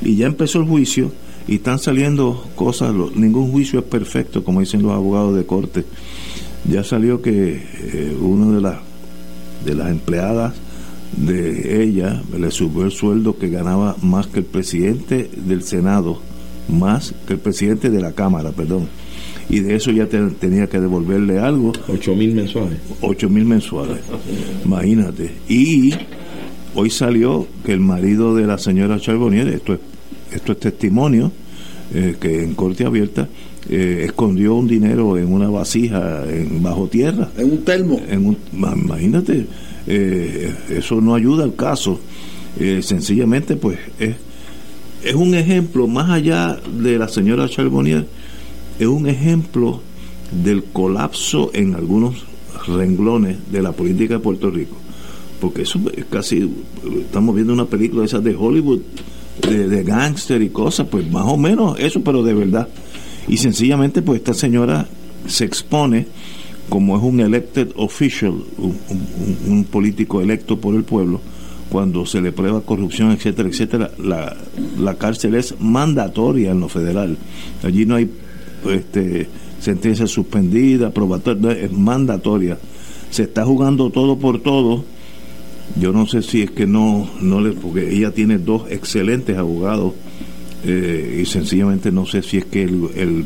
Y ya empezó el juicio y están saliendo cosas, ningún juicio es perfecto, como dicen los abogados de corte. Ya salió que eh, una de las de las empleadas de ella le subió el sueldo que ganaba más que el presidente del Senado, más que el presidente de la Cámara, perdón y de eso ya tenía que devolverle algo. 8 mil mensuales. 8 mil mensuales, imagínate. Y hoy salió que el marido de la señora Charbonnier, esto es, esto es testimonio, eh, que en corte abierta, eh, escondió un dinero en una vasija en, bajo tierra. En un termo. En un, imagínate, eh, eso no ayuda al caso. Eh, sencillamente, pues es, es un ejemplo, más allá de la señora Charbonnier, es un ejemplo del colapso en algunos renglones de la política de Puerto Rico. Porque eso es casi, estamos viendo una película esa de Hollywood, de, de gángster y cosas, pues más o menos eso, pero de verdad. Y sencillamente, pues esta señora se expone como es un elected official, un, político electo por el pueblo, cuando se le prueba corrupción, etcétera, etcétera, la, la cárcel es mandatoria en lo federal. Allí no hay este, sentencia suspendida, probatoria, es mandatoria. Se está jugando todo por todo. Yo no sé si es que no, no le, porque ella tiene dos excelentes abogados eh, y sencillamente no sé si es que el,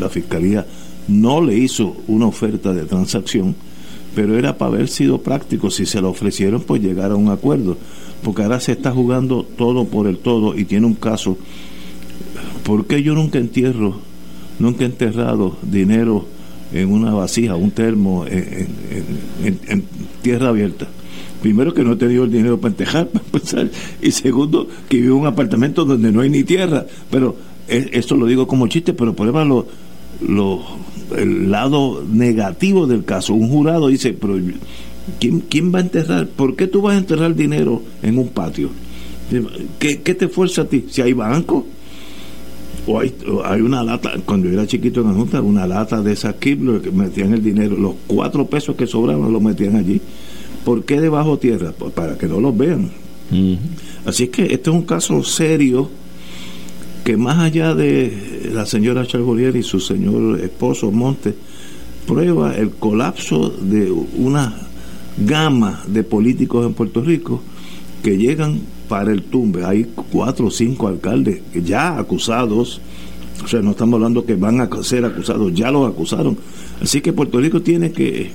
la fiscalía no le hizo una oferta de transacción, pero era para haber sido práctico. Si se lo ofrecieron, pues llegar a un acuerdo. Porque ahora se está jugando todo por el todo y tiene un caso. ¿Por qué yo nunca entierro, nunca he enterrado dinero en una vasija, un termo, en tierra abierta? primero que no he tenido el dinero para entejar, para empezar, y segundo que vivo en un apartamento donde no hay ni tierra. Pero esto lo digo como chiste, pero por ejemplo, lo, el lado negativo del caso, un jurado dice, pero ¿quién, ¿quién va a enterrar? ¿Por qué tú vas a enterrar dinero en un patio? ¿Qué, te fuerza a ti? Si hay banco, o hay, hay, una lata, cuando yo era chiquito en la Junta, una lata de esas Kibler que metían el dinero, los cuatro pesos que sobraban los metían allí. ¿Por qué debajo tierra? Pues para que no los vean. Así es que este es un caso serio que más allá de la señora Chargolier y su señor esposo Monte, prueba el colapso de una gama de políticos en Puerto Rico que llegan para el tumbe. Hay cuatro o cinco alcaldes ya acusados, o sea, no estamos hablando que van a ser acusados, ya los acusaron. Así que Puerto Rico tiene que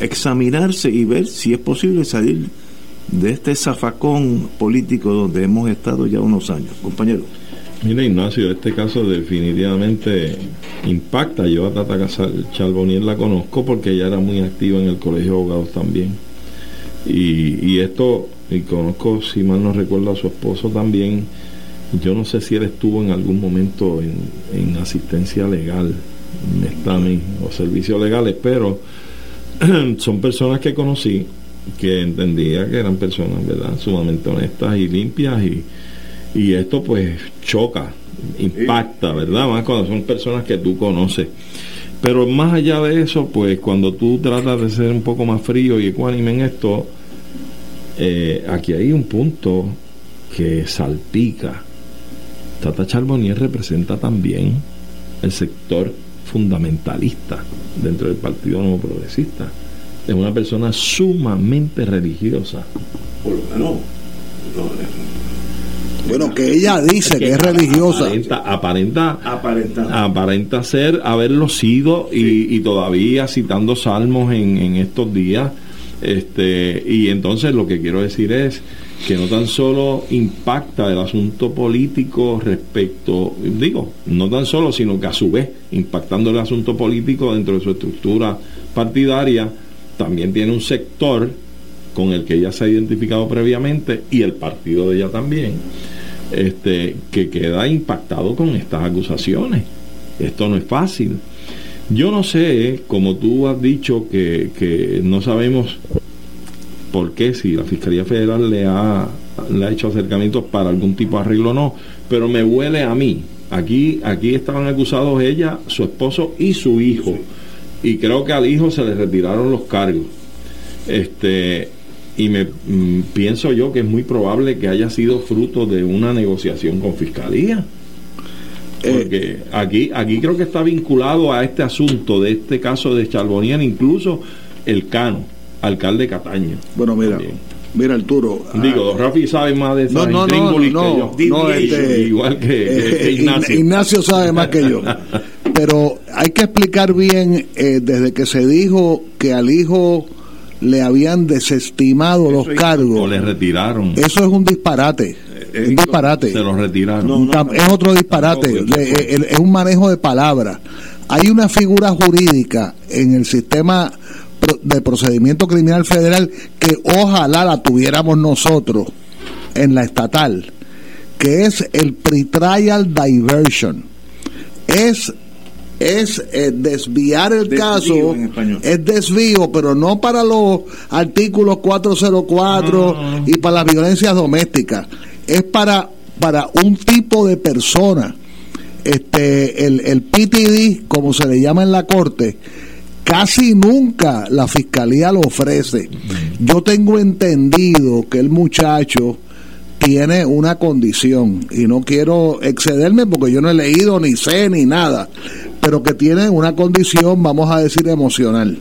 examinarse y ver si es posible salir de este zafacón político donde hemos estado ya unos años. Compañero. Mira, Ignacio, este caso definitivamente impacta. Yo a Tata Charbonier la conozco porque ella era muy activa en el Colegio de Abogados también. Y, esto, y conozco, si mal no recuerdo, a su esposo también. Yo no sé si él estuvo en algún momento en, en asistencia legal, o servicios legales, pero son personas que conocí que entendía que eran personas, ¿verdad?, sumamente honestas y limpias y, y esto pues choca, impacta, ¿verdad? Más cuando son personas que tú conoces. Pero más allá de eso, pues cuando tú tratas de ser un poco más frío y ecuánime en esto, eh, aquí hay un punto que salpica. Tata Charbonnier representa también el sector fundamentalista dentro del Partido Nuevo Progresista. Es una persona sumamente religiosa. Por lo menos. Bueno, que ella dice que, es religiosa. Aparenta, aparenta, aparenta, ser, haberlo sido y, todavía citando salmos en, en estos días. Este, y entonces lo que quiero decir es que no tan solo impacta el asunto político respecto, digo, no tan solo, sino que a su vez, impactando el asunto político dentro de su estructura partidaria, también tiene un sector con el que ella se ha identificado previamente y el partido de ella también, este, que queda impactado con estas acusaciones. Esto no es fácil. Yo no sé, como tú has dicho, que, que no sabemos por qué, si la Fiscalía Federal le ha, le ha hecho acercamientos para algún tipo de arreglo o no, pero me huele a mí. Aquí, aquí estaban acusados ella, su esposo y su hijo. Y creo que al hijo se le retiraron los cargos. Este, y me mm, pienso yo que es muy probable que haya sido fruto de una negociación con fiscalía. Porque eh, aquí, aquí creo que está vinculado a este asunto de este caso de Charbonier, incluso el Cano alcalde Cataño. Bueno, mira. Mira, Arturo. Digo, don Rafi sabe más de eso. no, no, no, no, este, igual que, eh, Ignacio. Ignacio sabe más que yo. Pero hay que explicar bien, eh, desde que se dijo que al hijo le habían desestimado los cargos. O le retiraron. Eso es un disparate. es un disparate. Se lo retiraron. es otro disparate. es un manejo de palabras. Hay una figura jurídica en el sistema de procedimiento criminal federal que ojalá la tuviéramos nosotros en la estatal, que es el pretrial diversion. Es es eh, desviar el caso, es desvío, pero no para los artículos 404 y para las violencias domésticas, es para, para un tipo de persona. Este, el, el PTD, como se le llama en la corte, casi nunca la fiscalía lo ofrece. Yo tengo entendido que el muchacho tiene una condición y no quiero excederme porque yo no he leído ni sé ni nada, pero que tiene una condición, vamos a decir, emocional.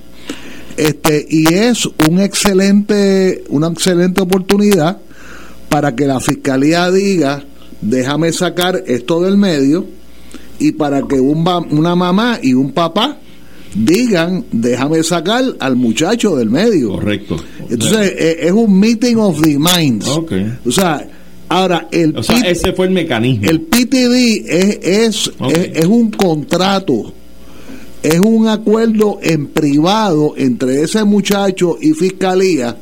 Este, y es un excelente, una excelente oportunidad para que la fiscalía diga, déjame sacar esto del medio, y para que un, una mamá y un papá digan, déjame sacar al muchacho del medio. Correcto. Entonces, eh, es un meeting of the minds. O sea, Ahora, el ese fue el mecanismo. El PTD es, es, es, un contrato, es un acuerdo en privado entre ese muchacho y fiscalía,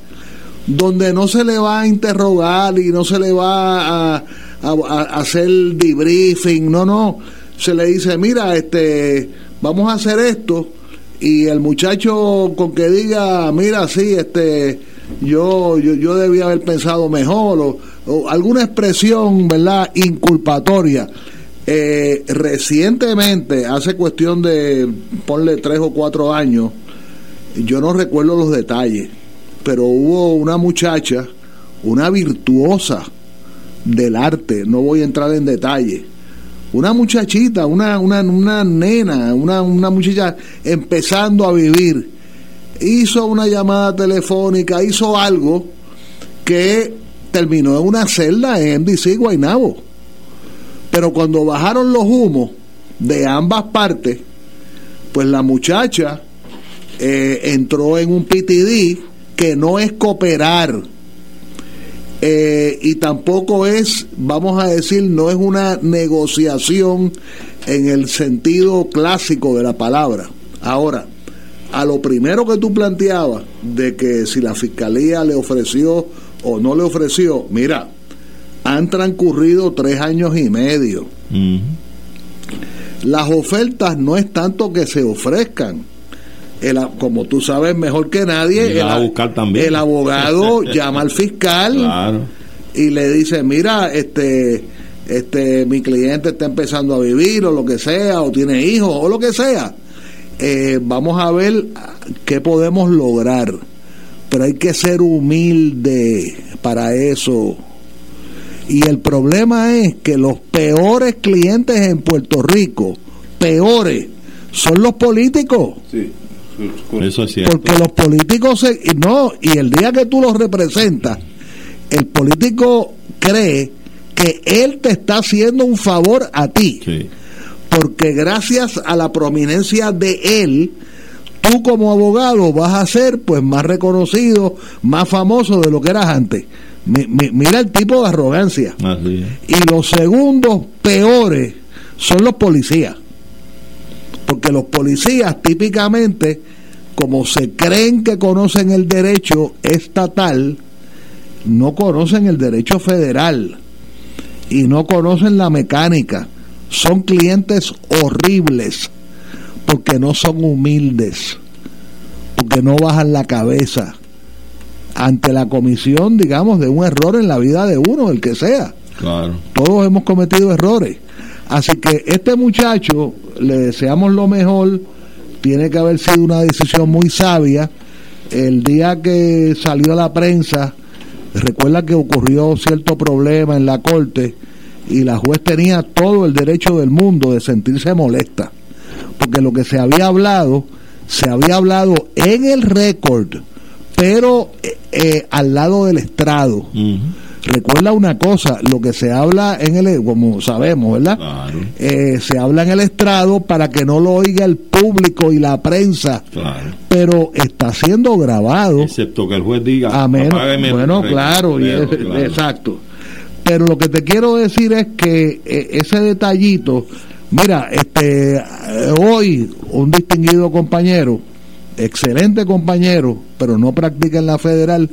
donde no se le va a interrogar y no se le va a, a, hacer debriefing, no, no. Se le dice, mira, este, vamos a hacer esto, y el muchacho con que diga, mira, sí, este, yo, yo, yo debía haber pensado mejor, o alguna expresión, ¿verdad?, inculpatoria. Eh, recientemente, hace cuestión de, ponle tres o cuatro años, yo no recuerdo los detalles, pero hubo una muchacha, una virtuosa del arte, no voy a entrar en detalle, una muchachita, una, una, una nena, una, una muchacha empezando a vivir, hizo una llamada telefónica, hizo algo que terminó en una celda en MDC Guaynabo. Pero cuando bajaron los humos de ambas partes, pues la muchacha eh, entró en un PTD que no es cooperar eh, y tampoco es, vamos a decir, no es una negociación en el sentido clásico de la palabra. Ahora, a lo primero que tú planteabas de que si la fiscalía le ofreció o no le ofreció, mira, han transcurrido tres años y medio. Las ofertas no es tanto que se ofrezcan. El, como tú sabes mejor que nadie, el, el, abogado llama al fiscal y le dice, mira, este, este, mi cliente está empezando a vivir o lo que sea, o tiene hijos o lo que sea. Eh, vamos a ver qué podemos lograr pero hay que ser humilde para eso. Y el problema es que los peores clientes en Puerto Rico, peores, son los políticos. Sí. Eso es cierto. Porque los políticos se, no, y el día que tú los representas, el político cree que él te está haciendo un favor a ti. Porque gracias a la prominencia de él, tú como abogado vas a ser pues más reconocido, más famoso de lo que eras antes. mira el tipo de arrogancia. Y los segundos peores son los policías. Porque los policías típicamente, como se creen que conocen el derecho estatal, no conocen el derecho federal y no conocen la mecánica. Son clientes horribles porque no son humildes, porque no bajan la cabeza ante la comisión, digamos, de un error en la vida de uno, el que sea. Claro. Todos hemos cometido errores. Así que este muchacho, le deseamos lo mejor, tiene que haber sido una decisión muy sabia. El día que salió a la prensa, recuerda que ocurrió cierto problema en la corte y la juez tenía todo el derecho del mundo de sentirse molesta porque lo que se había hablado, se había hablado en el récord, pero eh, eh, al lado del estrado. Recuerda una cosa, lo que se habla en el, como sabemos, ¿verdad? Eh, se habla en el estrado para que no lo oiga el público y la prensa, pero está siendo grabado. Excepto que el juez diga, Amén. bueno, claro, exacto. Pero lo que te quiero decir es que eh, ese detallito, mira, este, hoy un distinguido compañero, excelente compañero, pero no practica en la federal,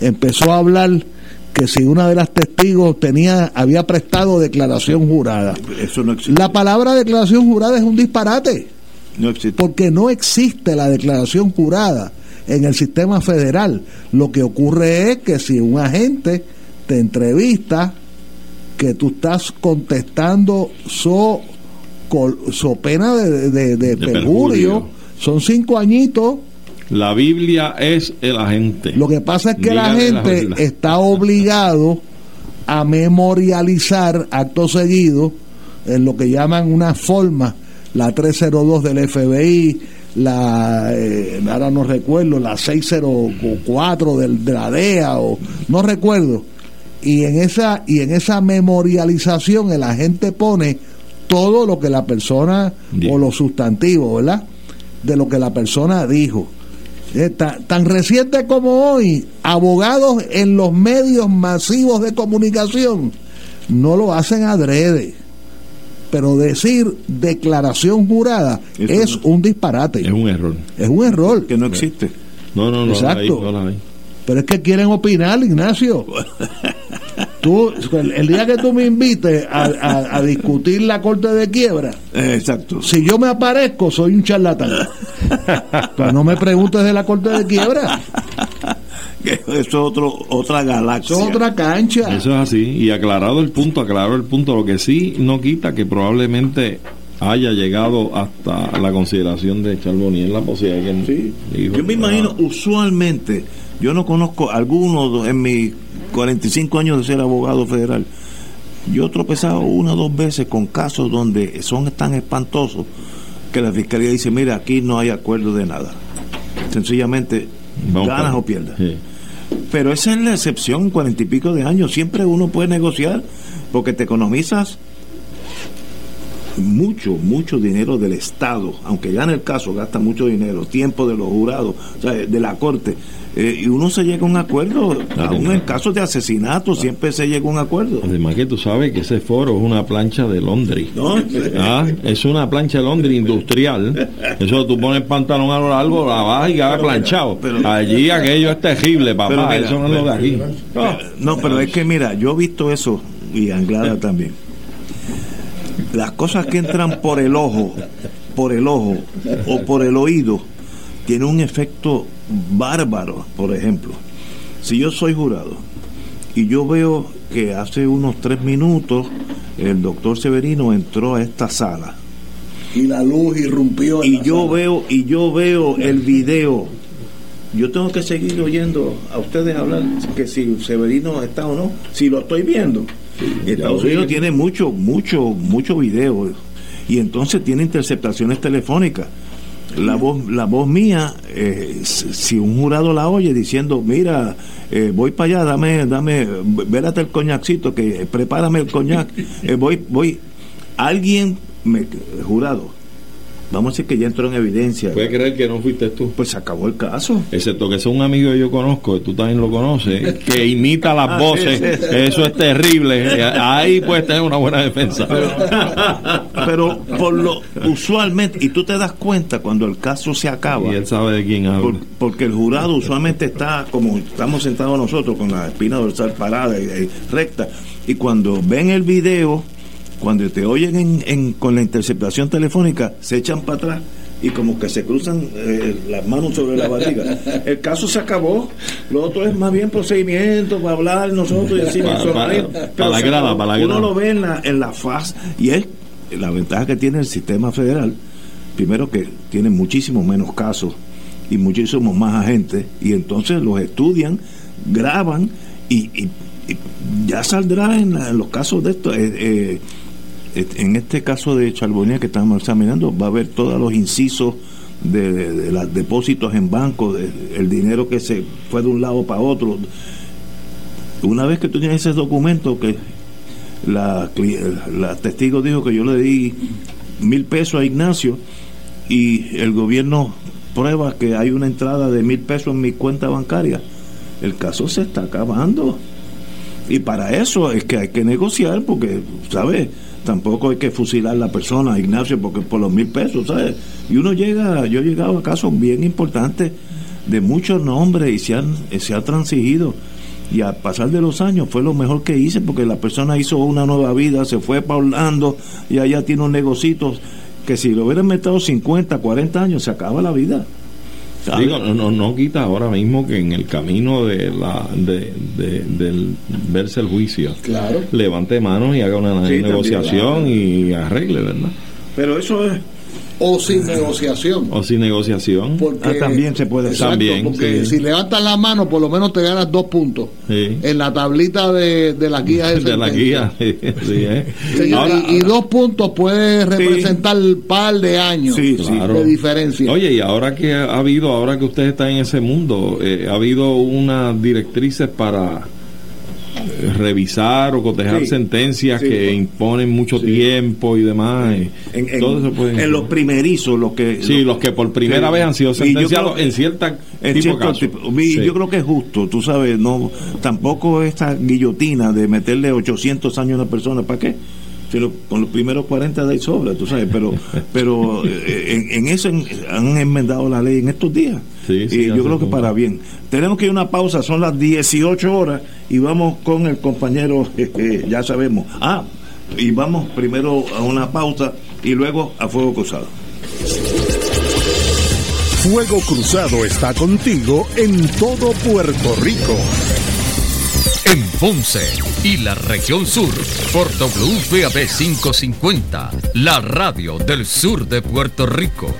empezó a hablar que si una de las testigos tenía había prestado declaración jurada. Eso no existe. La palabra declaración jurada es un disparate. No existe. Porque no existe la declaración jurada en el sistema federal. Lo que ocurre es que si un agente te entrevista, que tú estás contestando so, so pena de, de, de, perjurio, perjurio. son cinco añitos. La Biblia es el agente. Lo que pasa es que la Dígale la gente está obligado a memorializar acto seguido en lo que llaman una forma, la 302 del FBI, la, eh, ahora no recuerdo, la 604 del, de la DEA, o no recuerdo. Y en esa, y en esa memorialización el agente pone todo lo que la persona, o los sustantivos, ¿verdad? De lo que la persona dijo. Eh, ta- tan reciente como hoy, abogados en los medios masivos de comunicación no lo hacen adrede. Pero decir declaración jurada es un disparate. Es un error. Es un error. Que no existe. No, no, no. la hay, Exacto. no la hay. Pero es que quieren opinar, Ignacio. Tú, el, día que tú me invites a, a- a discutir la corte de quiebra, Exacto. si yo me aparezco, soy un charlatán. Pero no me preguntes de la corte de quiebra. Eso es otro, otra galaxia. Eso es otra cancha. Eso es así. Y aclarado el punto, aclarado el punto, lo que sí no quita que probablemente haya llegado hasta la consideración de Charbonnier la posibilidad de que dijo, Yo me imagino, usualmente, yo no conozco alguno en mis 45 años de ser abogado federal. Yo he tropezado una o dos veces con casos donde son tan espantosos que la fiscalía dice: Mira, aquí no hay acuerdo de nada. Sencillamente, Vamos ganas o pierdas. Sí. Pero esa es la excepción, cuarenta y pico de años. Siempre uno puede negociar porque te economizas mucho, mucho dinero del Estado. Aunque gane el caso, gasta mucho dinero, tiempo de los jurados, o sea, de la corte. Eh, y uno se llega a un acuerdo, aún en casos de asesinato, siempre se llega a un acuerdo. Además que tú sabes que ese foro es una plancha de Londres. ¿No? Ah, es una plancha de Londres industrial. Eso tú pones pantalón a lo largo, la bajas y queda planchado. Allí aquello es terrible, papá. Pero mira, eso no es lo de aquí. Ah. No, pero es que mira, yo he visto eso y Anglada también. Las cosas que entran por el ojo, por el ojo o por el oído, tienen un efecto bárbaro. Por ejemplo, si yo soy jurado y yo veo que hace unos tres minutos el doctor Severino entró a esta sala Y la luz irrumpió. en y la yo sala. veo y yo veo el video yo tengo que seguir oyendo a ustedes hablar que si Severino está o no si lo estoy viendo Estados lo Unidos tiene mucho mucho mucho video y entonces tiene interceptaciones telefónicas la voz la voz mía eh, si un jurado la oye diciendo mira eh, voy para allá dame dame vérate el coñacito que prepárame el coñac eh, voy voy alguien me jurado vamos a decir que ya entró en evidencia ¿Puedes creer que no fuiste tú? pues se acabó el caso Excepto que es un amigo que yo conozco, y tú también lo conoces, que imita las Ah, voces. sí, sí, sí. Eso es terrible. Ahí puedes tener una buena defensa. pero por lo usualmente y tú te das cuenta cuando el caso se acaba Y él sabe de quién habla. por- porque el jurado usualmente está como estamos sentados nosotros con la espina dorsal parada y, y recta y cuando ven el video cuando te oyen en, en- con la interceptación telefónica se echan para atrás y como que se cruzan eh, las manos sobre la barriga. El caso se acabó, lo otro es más bien procedimiento para hablar nosotros y decir Pa- pa- Pero pa la se grada, acabó. pa la Uno grada. lo ve en la, en la faz y es la ventaja que tiene el sistema federal, primero que tiene muchísimo menos casos y muchísimos más agentes y entonces los estudian, graban y, y- y ya saldrá en, la- en los casos de esto. eh, eh, en este caso de Charbonnier que estamos examinando va a haber todos los incisos de, los depósitos en banco, de- el dinero que se fue de un lado para otro. Una vez que tú tienes ese documento que la, la testigo dijo que yo le di mil pesos a Ignacio y el gobierno prueba que hay una entrada de mil pesos en mi cuenta bancaria, el caso se está acabando. Y para eso es que hay que negociar, porque, ¿sabes? Tampoco hay que fusilar a la persona, Ignacio, porque por los mil pesos, ¿sabes? Y uno llega, yo he llegado a casos bien importantes de muchos nombres y se, han, se ha transigido. Y a pasar de los años fue lo mejor que hice, porque la persona hizo una nueva vida, se fue para Orlando y allá tiene un negocito que si lo hubieran metido 50, 40 años, se acaba la vida. Digo, no, no, quita ahora mismo que en el camino de la de, del verse el juicio, claro. levante manos y haga una negociación y arregle, ¿verdad? Pero eso es o sin negociación. O sin negociación. Porque, ah, también se puede. también. Porque si levantas la mano, por lo menos te ganas dos puntos. En la tablita de, de la guía de, la guía. ¿eh? y, dos puntos puede representar un par de años de diferencia. Oye, y ahora que ha habido, ahora que usted está en ese mundo, eh, ha habido unas directrices para revisar o cotejar sentencias que imponen mucho tiempo y demás. En, los primerizos, los que. Sí, los, que por primera vez han sido sentenciados en cierta en cierto Yo creo que es justo, tú sabes, no tampoco esta guillotina de meterle 800 años a una persona, ¿para qué? Con los primeros 40 de sobra, tú sabes, pero pero eh, en, eso han enmendado la ley en estos días. y yo creo que para bien. Tenemos que ir a una pausa, son las 18 horas y vamos con el compañero, ya sabemos. Ah, y vamos primero a una pausa y luego a Fuego Cruzado. Fuego Cruzado está contigo en todo Puerto Rico en Ponce y la región sur por WPAB 550, la radio del sur de Puerto Rico.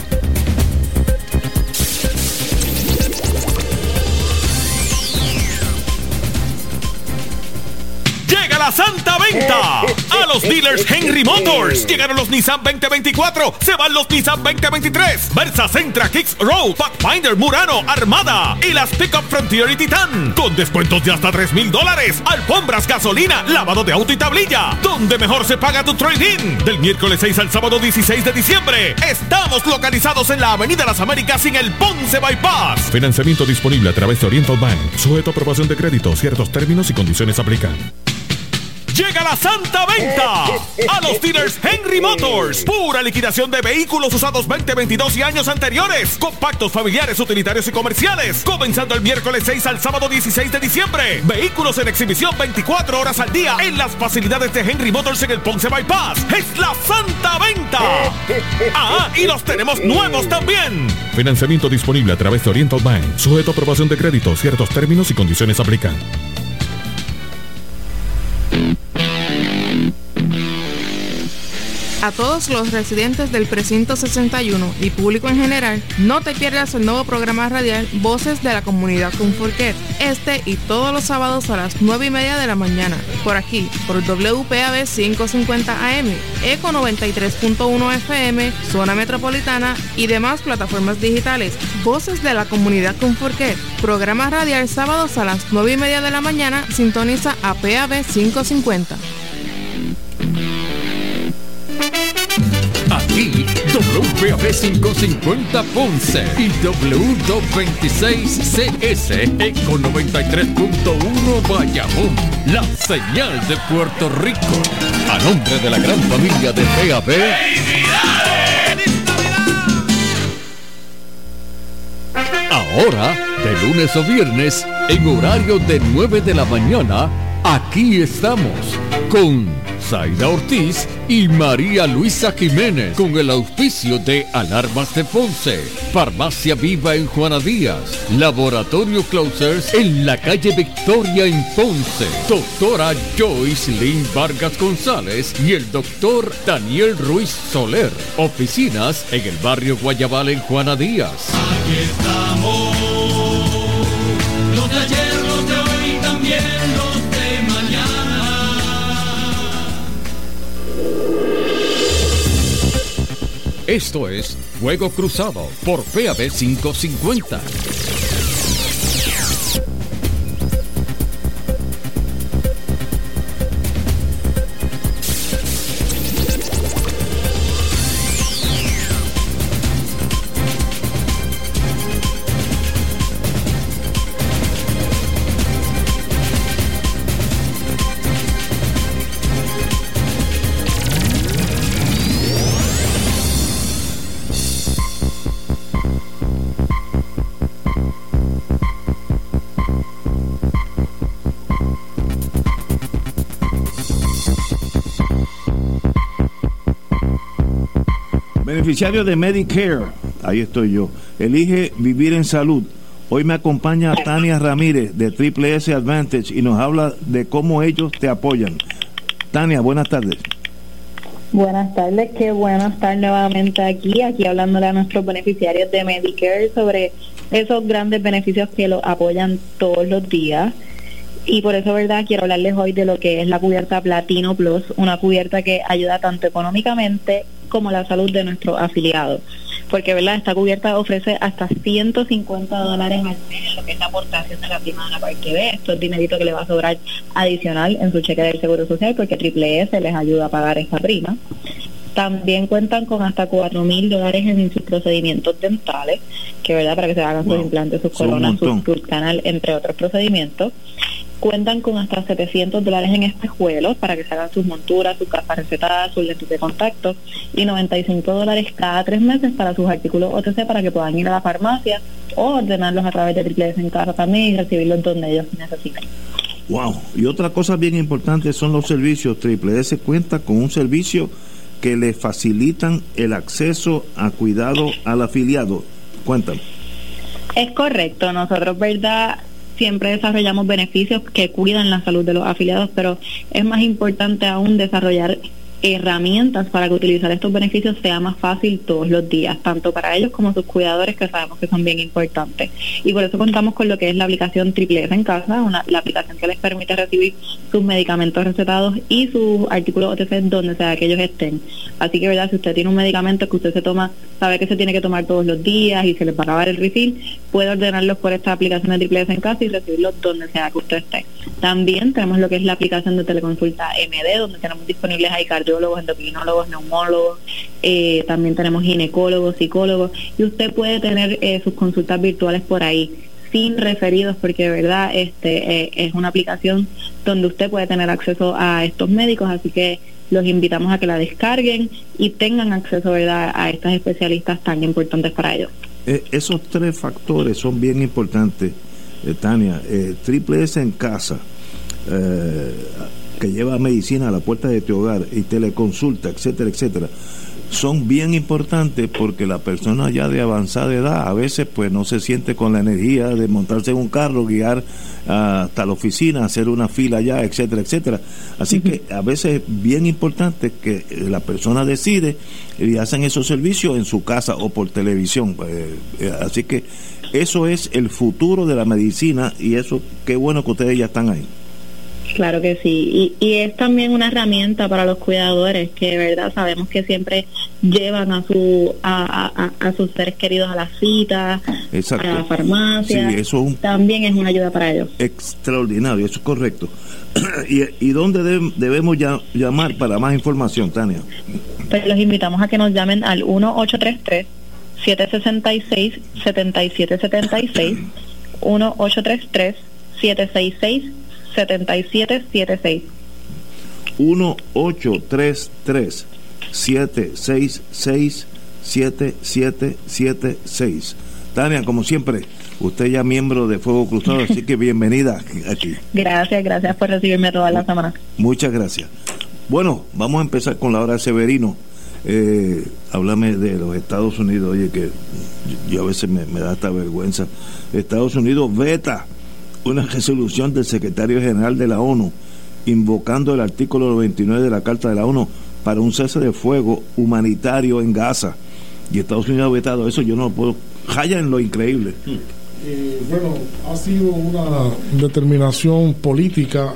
A los dealers Henry Motors. Llegaron los Nissan 2024. Se van los Nissan 2023. Versa Centra, Kicks Road, Pathfinder, Murano, Armada. Y las Pickup Frontier y Titan. Con descuentos de hasta 3 mil dólares. Alfombras, gasolina, lavado de auto y tablilla. Donde mejor se paga tu trading. Del miércoles 6 al sábado 16 de diciembre. Estamos localizados en la Avenida Las Américas sin el Ponce Bypass. Financiamiento disponible a través de Oriental Bank. Sujeto a aprobación de crédito. Ciertos términos y condiciones aplican. Llega la santa venta a los dealers Henry Motors. Pura liquidación de vehículos usados 2022 y años anteriores. Compactos familiares, utilitarios y comerciales. Comenzando el miércoles 6 al sábado 16 de diciembre. Vehículos en exhibición 24 horas al día en las facilidades de Henry Motors en el Ponce Bypass. Es la santa venta. Ah, y los tenemos nuevos también. Financiamiento disponible a través de Oriental Bank. Sujeto a aprobación de crédito. Ciertos términos y condiciones aplican. A todos los residentes del precinto 61 y público en general, no te pierdas el nuevo programa radial Voces de la Comunidad Conforquet, este y todos los sábados a las 9 y media de la mañana, por aquí, por WPAB 550 AM, ECO 93.1 FM, Zona Metropolitana y demás plataformas digitales. Voces de la Comunidad Conforquet, programa radial sábados a las 9 y media de la mañana, sintoniza a PAB 550. Aquí WPAB 550 Ponce y W226CS Eco 93.1 Bayamón. La señal de Puerto Rico. A nombre de la gran familia de PAB. Ahora, de lunes a viernes, en horario de 9 de la mañana, aquí estamos con Zaida Ortiz y María Luisa Jiménez con el auspicio de Alarmas de Ponce, Farmacia Viva en Juana Díaz, Laboratorio Closers en la calle Victoria en Ponce, doctora Joyce Lynn Vargas González y el doctor Daniel Ruiz Soler, oficinas en el barrio Guayabal en Juana Díaz. Esto es Fuego Cruzado por PAB 550. Beneficiario de Medicare, ahí estoy yo. Elige vivir en salud. Hoy me acompaña Tania Ramírez de Triple S Advantage y nos habla de cómo ellos te apoyan. Tania, buenas tardes. Buenas tardes, qué bueno estar nuevamente aquí, aquí hablándole a nuestros beneficiarios de Medicare sobre esos grandes beneficios que los apoyan todos los días. Y por eso, ¿verdad? Quiero hablarles hoy de lo que es la cubierta Platino Plus, una cubierta que ayuda tanto económicamente como la salud de nuestros afiliados. Porque, ¿verdad? Esta cubierta ofrece hasta 150 dólares al mes en lo que es la aportación de la prima de la parte B. Esto es dinerito que le va a sobrar adicional en su cheque del Seguro Social porque Triple S les ayuda a pagar esta prima. También cuentan con hasta 4 mil dólares en sus procedimientos dentales, que verdad para que se hagan sus implantes, sus coronas, sus canal, entre otros procedimientos. Cuentan con hasta 700 dólares en espejuelos para que se hagan sus monturas, sus capas recetadas, sus lentes de contacto y 95 dólares cada tres meses para sus artículos OTC para que puedan ir a la farmacia o ordenarlos a través de Triple S en casa también y recibirlos donde ellos necesiten. Wow. Y otra cosa bien importante son los servicios. Triple S cuenta con un servicio que le facilitan el acceso a cuidado al afiliado. Cuéntame. Es correcto, nosotros, ¿verdad? Siempre desarrollamos beneficios que cuidan la salud de los afiliados, pero es más importante aún desarrollar herramientas para que utilizar estos beneficios sea más fácil todos los días, tanto para ellos como sus cuidadores, que sabemos que son bien importantes. Y por eso contamos con lo que es la aplicación Triple S en casa, una, la aplicación que les permite recibir sus medicamentos recetados y sus artículos OTC donde sea que ellos estén. Así que, ¿verdad? Si usted tiene un medicamento que usted se toma, sabe que se tiene que tomar todos los días y se les va a acabar el refill, puede ordenarlos por esta aplicación de Triple S en casa y recibirlos donde sea que usted esté. También tenemos lo que es la aplicación de teleconsulta MD, donde tenemos disponibles ahí cardio endocrinólogos, neumólogos, eh, también tenemos ginecólogos, psicólogos, y usted puede tener eh, sus consultas virtuales por ahí sin referidos porque de verdad este eh, es una aplicación donde usted puede tener acceso a estos médicos así que los invitamos a que la descarguen y tengan acceso a estas especialistas tan importantes para ellos. Esos tres factores son bien importantes Tania. Triple S en casa que lleva medicina a la puerta de tu hogar y teleconsulta, etcétera, etcétera, son bien importantes porque la persona ya de avanzada edad a veces pues no se siente con la energía de montarse en un carro, guiar hasta la oficina, hacer una fila allá, etcétera, etcétera. Así que a veces es bien importante que la persona decide y hacen esos servicios en su casa o por televisión. Eh, eh, así que eso es el futuro de la medicina y eso qué bueno que ustedes ya están ahí. Claro que sí, y, y, es también una herramienta para los cuidadores que, de verdad, sabemos que siempre llevan a su a, a, sus seres queridos a la cita, a la farmacia. eso también es una ayuda para ellos. Extraordinario, eso es correcto. ¿Y, y dónde debemos llamar para más información, Tania? Pues los invitamos a que nos llamen al 1833 766 7776 1833 766 7776. 1833 766 7776. Tania, como siempre, usted ya miembro de Fuego Cruzado, así que bienvenida aquí. Gracias, gracias por recibirme toda la semana. Muchas gracias. Bueno, vamos a empezar con la hora Severino. Eh, háblame de los Estados Unidos, oye, que yo a veces me, me da esta vergüenza. Estados Unidos veta una resolución del secretario general de la ONU invocando el artículo 29 de la Carta de la ONU para un cese de fuego humanitario en Gaza. Y Estados Unidos ha vetado eso, yo no lo puedo. Jaya en lo increíble. Eh, bueno, ha sido una determinación política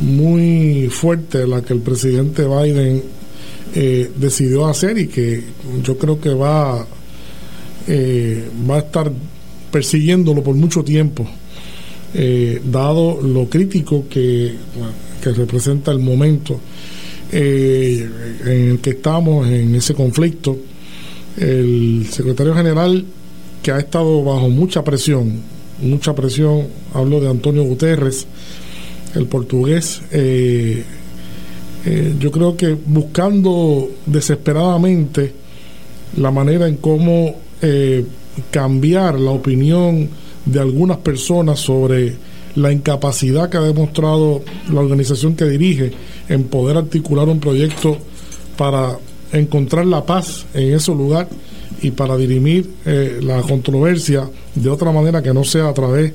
muy fuerte la que el presidente Biden eh, decidió hacer y que yo creo que va, eh, va a estar persiguiéndolo por mucho tiempo. Eh, dado lo crítico que, representa el momento eh, en el que estamos en ese conflicto, el secretario general que ha estado bajo mucha presión, mucha presión, hablo de Antonio Guterres, el portugués, eh, yo creo que buscando desesperadamente la manera en cómo cambiar la opinión de algunas personas sobre la incapacidad que ha demostrado la organización que dirige en poder articular un proyecto para encontrar la paz en ese lugar y para dirimir eh, la controversia de otra manera que no sea a través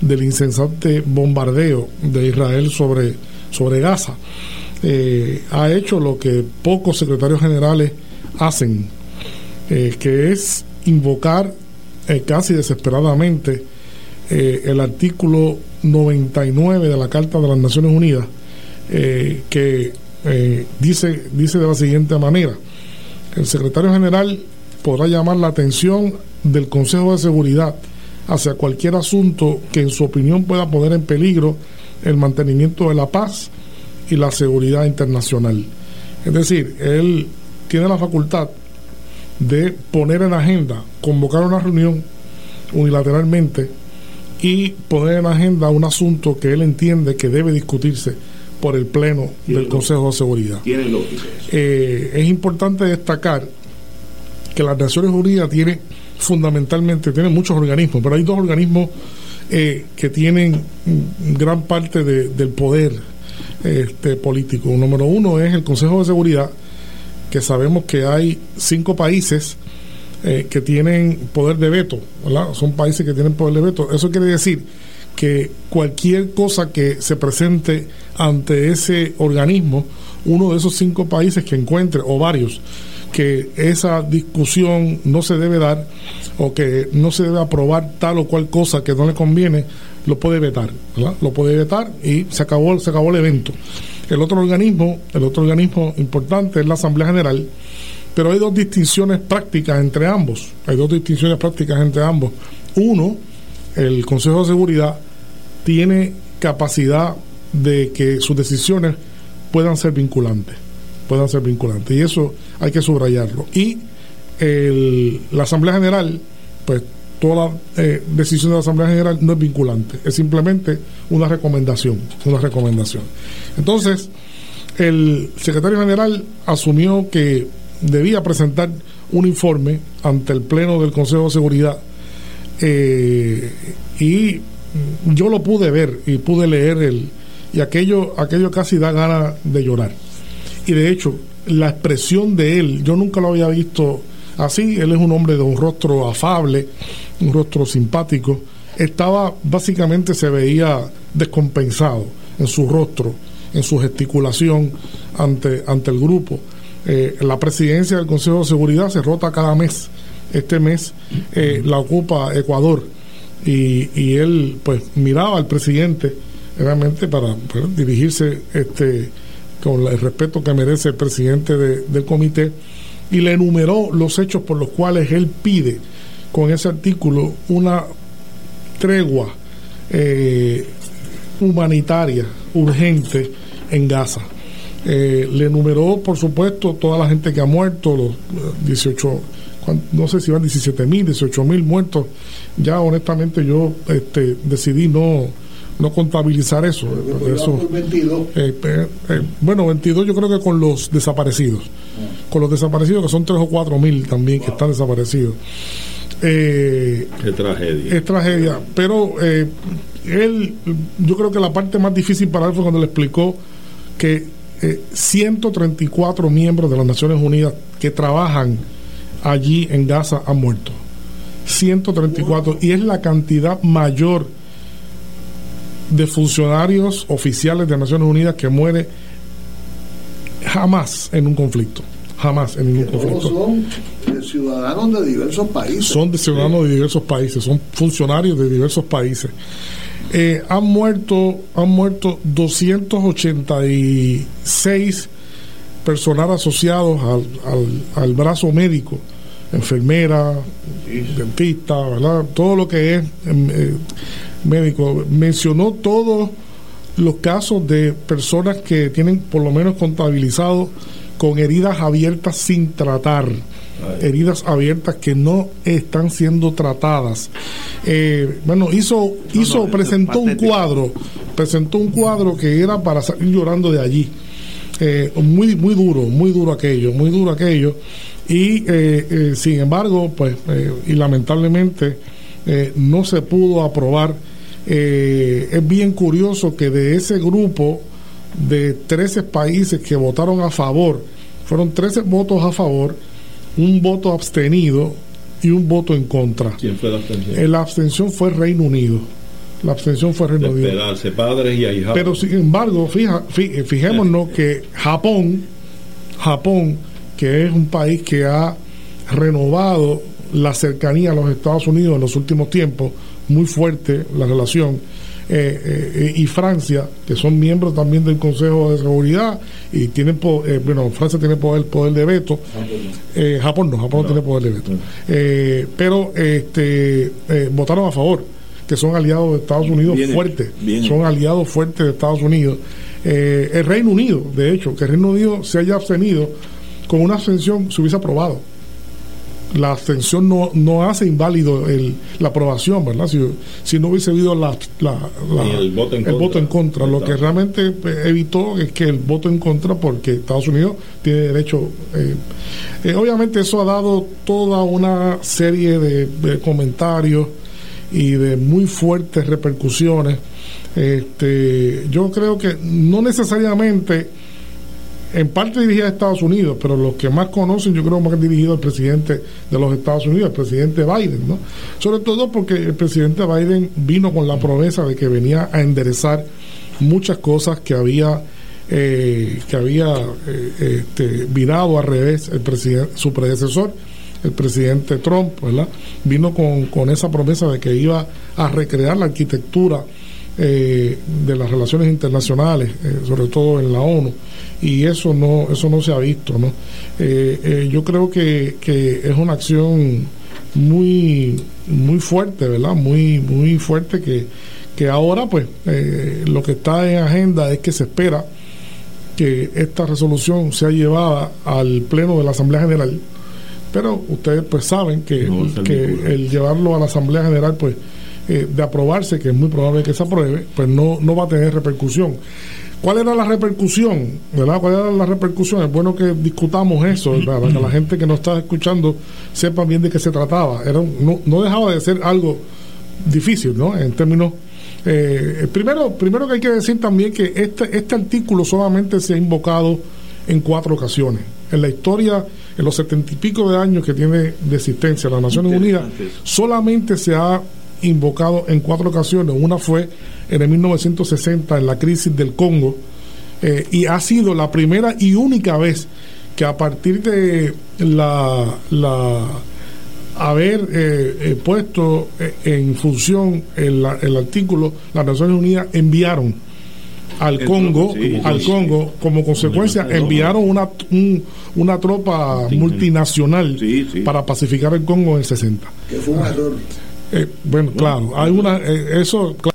del insensante bombardeo de Israel sobre, sobre Gaza. Eh, ha hecho lo que pocos secretarios generales hacen, eh, que es invocar casi desesperadamente el artículo 99 de la Carta de las Naciones Unidas, que dice, dice de la siguiente manera, el secretario general podrá llamar la atención del Consejo de Seguridad hacia cualquier asunto que en su opinión pueda poner en peligro el mantenimiento de la paz y la seguridad internacional. Es decir, él tiene la facultad de poner en agenda, convocar una reunión unilateralmente y poner en agenda un asunto que él entiende que debe discutirse por el Pleno del Consejo de Seguridad. Eh, es importante destacar que las Naciones Unidas tiene fundamentalmente, tiene muchos organismos, pero hay dos organismos eh, que tienen gran parte del poder este, político. Número uno es el Consejo de Seguridad, que sabemos que hay cinco países eh, que tienen poder de veto, Son países que tienen poder de veto. Eso quiere decir que cualquier cosa que se presente ante ese organismo, uno de esos cinco países que encuentre, o varios, que esa discusión no se debe dar o que no se debe aprobar tal o cual cosa que no le conviene, lo puede vetar, Lo puede vetar y se acabó, se acabó el evento. El otro organismo, el otro organismo importante es la Asamblea General, pero hay dos distinciones prácticas entre ambos. Hay dos distinciones prácticas entre ambos. Uno, el Consejo de Seguridad tiene capacidad de que sus decisiones puedan ser vinculantes puedan ser vinculantes. Y eso hay que subrayarlo. Y la Asamblea General, pues toda eh, decisión de la Asamblea General no es vinculante, es simplemente una recomendación, una recomendación. Entonces, el secretario general asumió que debía presentar un informe ante el Pleno del Consejo de Seguridad eh, y yo lo pude ver y pude leer el y aquello aquello casi da ganas de llorar y de hecho, la expresión de él, yo nunca lo había visto así. Él es un hombre de un rostro afable, un rostro simpático. Estaba, básicamente se veía descompensado en su rostro, en su gesticulación ante, ante el grupo. Eh, la presidencia del Consejo de Seguridad se rota cada mes. Este mes eh, la ocupa Ecuador y, y, él pues miraba al presidente realmente para, para dirigirse este con el respeto que merece el presidente del comité, y le enumeró los hechos por los cuales él pide con ese artículo una tregua eh, humanitaria urgente en Gaza. Eh, le enumeró, por supuesto, toda la gente que ha muerto, los 18, no sé si van 17 mil, 18 mil muertos. Ya honestamente yo este, decidí no, no contabilizar eso. eso 22. Eh, eh, bueno, 22 yo creo que con los desaparecidos. Ah. Con los desaparecidos, que son 3 o 4 mil también que están desaparecidos. Eh, es tragedia. Es tragedia. Pero eh, él, yo creo que la parte más difícil para él fue cuando le explicó que 134 miembros de las Naciones Unidas que trabajan allí en Gaza han muerto. 134. Y es la cantidad mayor de funcionarios oficiales de Naciones Unidas que muere jamás en un conflicto. Jamás en ningún conflicto. Son ciudadanos de diversos países. Son de ciudadanos de diversos países, son funcionarios de diversos países. Eh, han muerto, han muerto 286 personal asociados al, al, brazo médico, enfermera, dentista, ¿verdad? todo lo que es em, eh, médico, mencionó todos los casos de personas que tienen por lo menos contabilizados con heridas abiertas sin tratar, heridas abiertas que no están siendo tratadas. Eh, bueno, hizo, hizo, presentó un cuadro, presentó un cuadro que era para salir llorando de allí. Eh, muy, muy duro, muy duro aquello, muy duro aquello. Y eh, sin embargo, pues, y lamentablemente no se pudo aprobar es bien curioso que de ese grupo de 13 países que votaron a favor Fueron 13 votos a favor, un voto abstenido y un voto en contra. ¿Quién fue la abstención? Eh, La abstención fue Reino Unido. La abstención fue Reino Unido. Padres y ahijados. Pero sin embargo, fija, fi- fijémonos que Japón, Japón, que es un país que ha renovado la cercanía a los Estados Unidos en los últimos tiempos, muy fuerte la relación, eh, eh, y Francia, que son miembros también del Consejo de Seguridad y tienen, po- eh, bueno, Francia tiene poder, poder de veto, eh, Japón no, Japón no, tiene poder de veto, Eh, pero este, votaron a favor, que son aliados de Estados Unidos fuertes, son aliados fuertes de Estados Unidos. Eh, el Reino Unido, de hecho, que el Reino Unido se haya abstenido, con una abstención se hubiese aprobado. La abstención no, no hace inválido el, la aprobación, ¿verdad? Si, si no hubiese habido la, la- la- Ni el voto en el contra. voto en contra. Lo que realmente eh, evitó es que el voto en contra, porque Estados Unidos tiene derecho. eh, eh, obviamente, eso ha dado toda una serie de, de comentarios y de muy fuertes repercusiones. Este, yo creo que no necesariamente en parte dirigida a Estados Unidos, pero los que más conocen, yo creo más dirigido al presidente de los Estados Unidos, el presidente Biden, ¿no? Sobre todo porque el presidente Biden vino con la promesa de que venía a enderezar muchas cosas que había eh, que había eh, este, virado al revés el su predecesor, el presidente Trump, ¿verdad? Vino con, con esa promesa de que iba a recrear la arquitectura eh, de las relaciones internacionales, eh, sobre todo en la ONU, y eso no eso no se ha visto, ¿no? Eh, eh, yo creo que, que es una acción muy muy fuerte, ¿verdad? Muy muy fuerte que, que ahora pues lo que está en agenda es que se espera que esta resolución sea llevada al pleno de la Asamblea General pero ustedes pues saben que, No que el llevarlo a la Asamblea General pues eh, de aprobarse que es muy probable que se apruebe pues no, no va a tener repercusión ¿Cuál era la repercusión? ¿Verdad? ¿Cuál era la repercusión? Es bueno que discutamos eso, ¿verdad? para que la gente que nos está escuchando sepa bien de qué se trataba. Era un- no, no dejaba de ser algo difícil, ¿no? En términos... eh, primero, primero que hay que decir también que este, este artículo solamente se ha invocado en cuatro ocasiones. En la historia, en los setenta y pico de años que tiene de existencia las Naciones Unidas, solamente se ha invocado en cuatro ocasiones. Una fue en el 1960 en la crisis del Congo eh, y ha sido la primera y única vez que a partir de la, la haber eh, eh, puesto eh, en función el, el artículo, las Naciones Unidas enviaron al Congo, sí, al sí. Congo, como consecuencia, enviaron una, un- una tropa multinacional para pacificar el Congo en el 60. Que fue un error. Eh, bueno, claro, hay una, eh, eso, cla-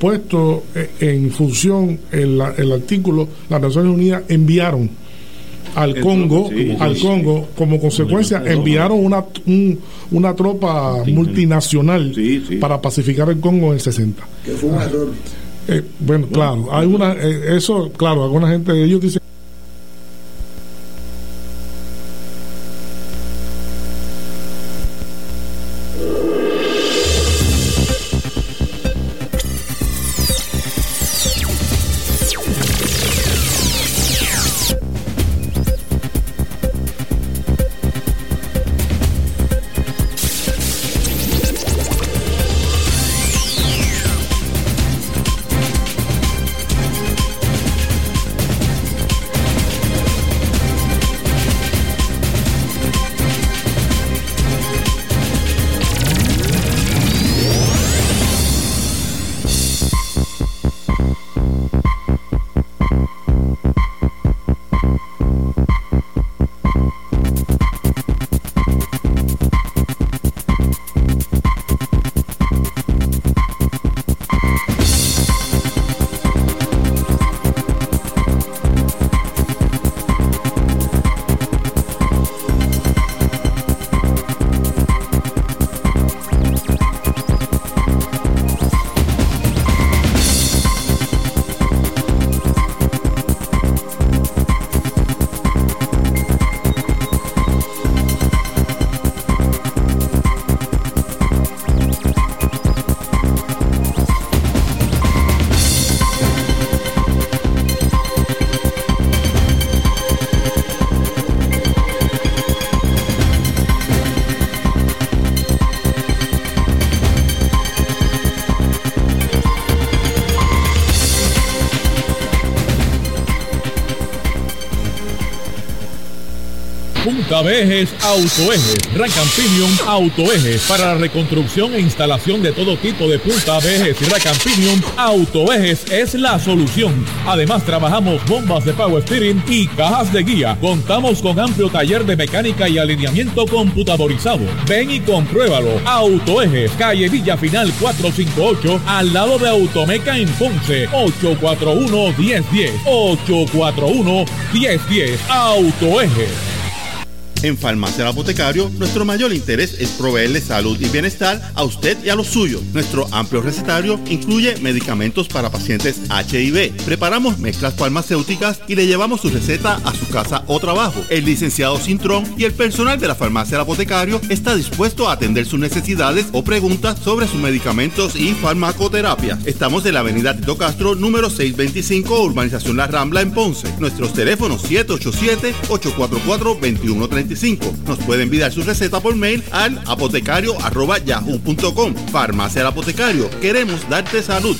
puesto eh, en función el, el artículo, las Naciones Unidas enviaron al Congo, sí, al sí. Congo, como consecuencia, enviaron una, un- una tropa multinacional para pacificar el Congo en el 60. Que fue un error. Eh, bueno, claro, hay una, eh, eso, claro, alguna gente, ellos dicen Autoejes, Pinion Autoejes para la reconstrucción e instalación de todo tipo de punta vejes y Racan Pinion Autoejes es la solución. Además trabajamos bombas de power steering y cajas de guía. Contamos con amplio taller de mecánica y alineamiento computadorizado. Ven y compruébalo. Autoejes, calle Villa Final 458 al lado de Automeca en Ponce 841 1010 841 1010 Autoejes. En Farmacia El Apotecario, nuestro mayor interés es proveerle salud y bienestar a usted y a los suyos. Nuestro amplio recetario incluye medicamentos para pacientes HIV. Preparamos mezclas farmacéuticas y le llevamos su receta a su casa o trabajo. El licenciado Cintrón y el personal de la Farmacia El Apotecario está dispuesto a atender sus necesidades o preguntas sobre sus medicamentos y farmacoterapia. Estamos en la avenida Tito Castro, número 625, Urbanización La Rambla, en Ponce. Nuestros teléfonos 787-844-2135. Nos puede enviar su receta por mail al apotecario.yahoo.com. Farmacia El Apotecario. Queremos darte salud.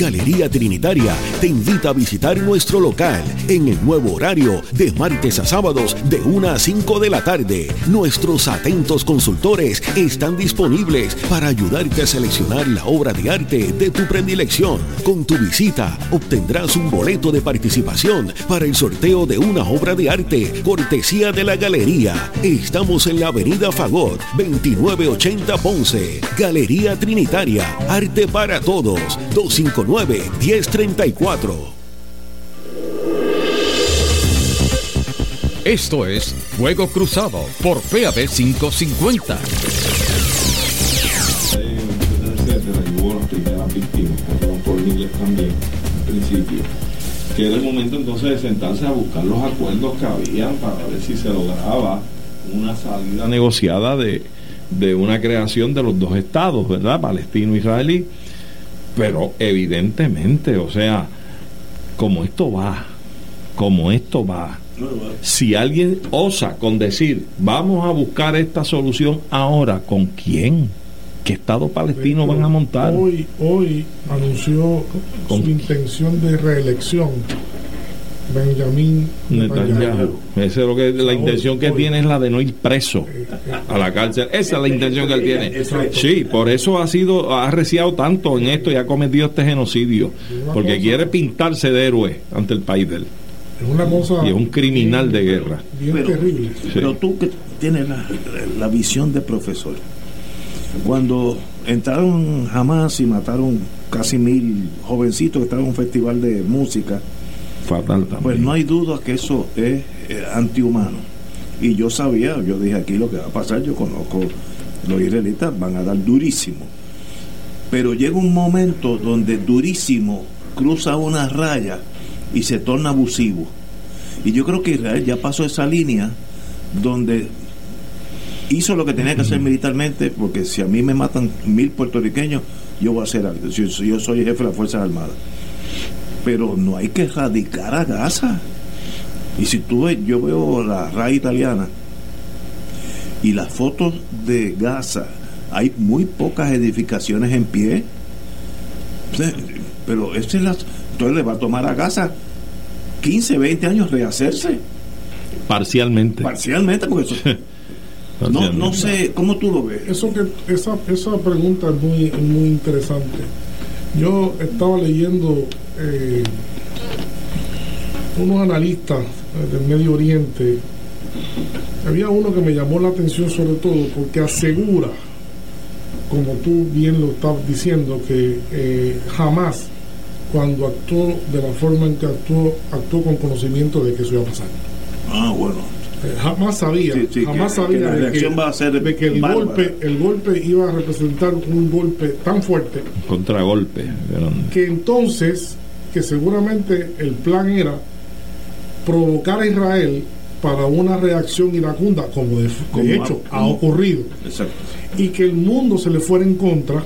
Galería Trinitaria te invita a visitar nuestro local en el nuevo horario de martes a sábados de 1 a 5 de la tarde. Nuestros atentos consultores están disponibles para ayudarte a seleccionar la obra de arte de tu predilección. Con tu visita obtendrás un boleto de participación para el sorteo de una obra de arte cortesía de la Galería. Estamos en la Avenida Fagot 2980 Ponce. Galería Trinitaria, arte para todos. 259-1034. Esto es Fuego Cruzado por PAB 550. etcétera, y hubo las primeras víctimas, que fueron por el inglés también, al principio. Que era el momento entonces de sentarse a buscar los acuerdos que habían para ver si se lograba una salida negociada de, de una creación de los dos estados, ¿verdad? Palestino-israelí. Pero evidentemente, o sea, como esto va, como esto va, si alguien osa con decir, vamos a buscar esta solución ahora, ¿con quién? ¿Qué Estado palestino van a montar? Hoy, hoy anunció Con- su intención de reelección Benjamín Netanyahu. Esa es lo que la intención que tiene es la de no ir preso a la cárcel. Esa es la intención que él tiene. Sí, por eso ha sido ha arreciado tanto en esto y ha cometido este genocidio, porque quiere pintarse de héroe ante el país de él. Es una cosa Y es un criminal de guerra. bien Pero- terrible. Pero tú que tienes la, la visión de profesor, cuando entraron jamás y mataron casi mil jovencitos que estaban en un festival de música. Fatal también. Pues no hay duda que eso es eh, antihumano. Y yo sabía, yo dije aquí lo que va a pasar, yo conozco los israelitas, van a dar durísimo. Pero llega un momento donde durísimo cruza una raya y se torna abusivo. Y yo creo que Israel ya pasó esa línea donde hizo lo que tenía que hacer militarmente, porque si a mí me matan mil puertorriqueños, yo voy a hacer algo. Yo, yo soy jefe de las Fuerzas Armadas. Pero no hay que erradicar a Gaza. Y si tú ves, yo veo la RAI italiana y las fotos de Gaza, hay muy pocas edificaciones en pie. Pero ese es la, entonces le va a tomar a Gaza 15, 20 años rehacerse. Parcialmente. Parcialmente, porque eso, no, no sé, ¿cómo tú lo ves? Eso que, esa, esa pregunta es muy, es muy interesante. Yo estaba leyendo eh, unos analistas eh, del Medio Oriente. Había uno que me llamó la atención sobre todo porque asegura, como tú bien lo estás diciendo, que eh, jamás cuando actuó de la forma en que actuó, actuó con conocimiento de que eso iba a pasar. Ah, bueno. Eh, jamás sabía, Sí, sí, jamás que- sabía que la de, que, va a ser de que el golpe, el golpe iba a representar un golpe tan fuerte Contragolpe. que entonces, que seguramente el plan era provocar a Israel para una reacción iracunda, como de, de Como hecho ha- ha ocurrido, Exacto. y que el mundo se le fuera en contra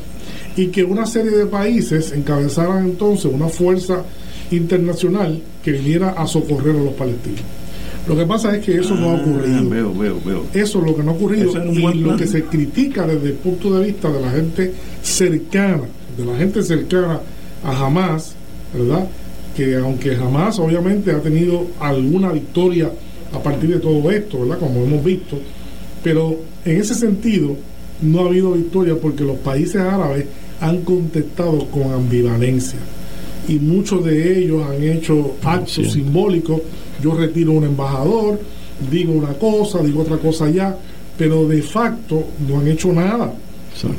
y que una serie de países encabezaran entonces una fuerza internacional que viniera a socorrer a los palestinos. Lo que pasa es que eso no ha Ah, ocurrido. Veo, veo, veo. Eso es lo que no ha ocurrido y lo plan. que se critica desde el punto de vista de la gente cercana, de la gente cercana a Hamas, ¿verdad? Que aunque Hamas obviamente ha tenido alguna victoria a partir de todo esto, ¿verdad? Como hemos visto, pero en ese sentido no ha habido victoria porque los países árabes han contestado con ambivalencia y muchos de ellos han hecho actos Sí. simbólicos. Yo retiro un embajador, digo una cosa, digo otra cosa allá, pero de facto no han hecho nada.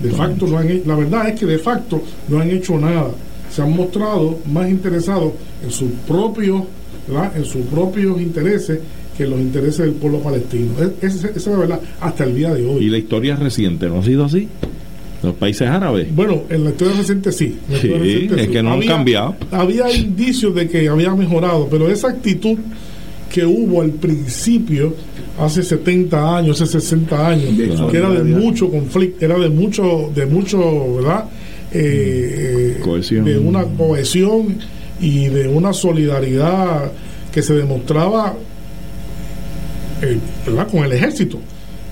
De facto no han la verdad es que de facto no han hecho nada. Se han mostrado más interesados en sus propios, ¿verdad? en sus propios intereses que en los intereses del pueblo palestino. Es- Esa es la verdad hasta el día de hoy. Y la historia reciente no ha sido así. Los países árabes. Bueno, en la historia reciente sí. La Sí, historia reciente es que no han cambiado. Había indicios de que había mejorado, pero esa actitud que hubo al principio, hace 70 años, hace 60 años, De que era de mucho conflicto, era de mucho, de mucho, ¿verdad? Eh, Cohesión. De una cohesión y de una solidaridad que se demostraba eh, con el ejército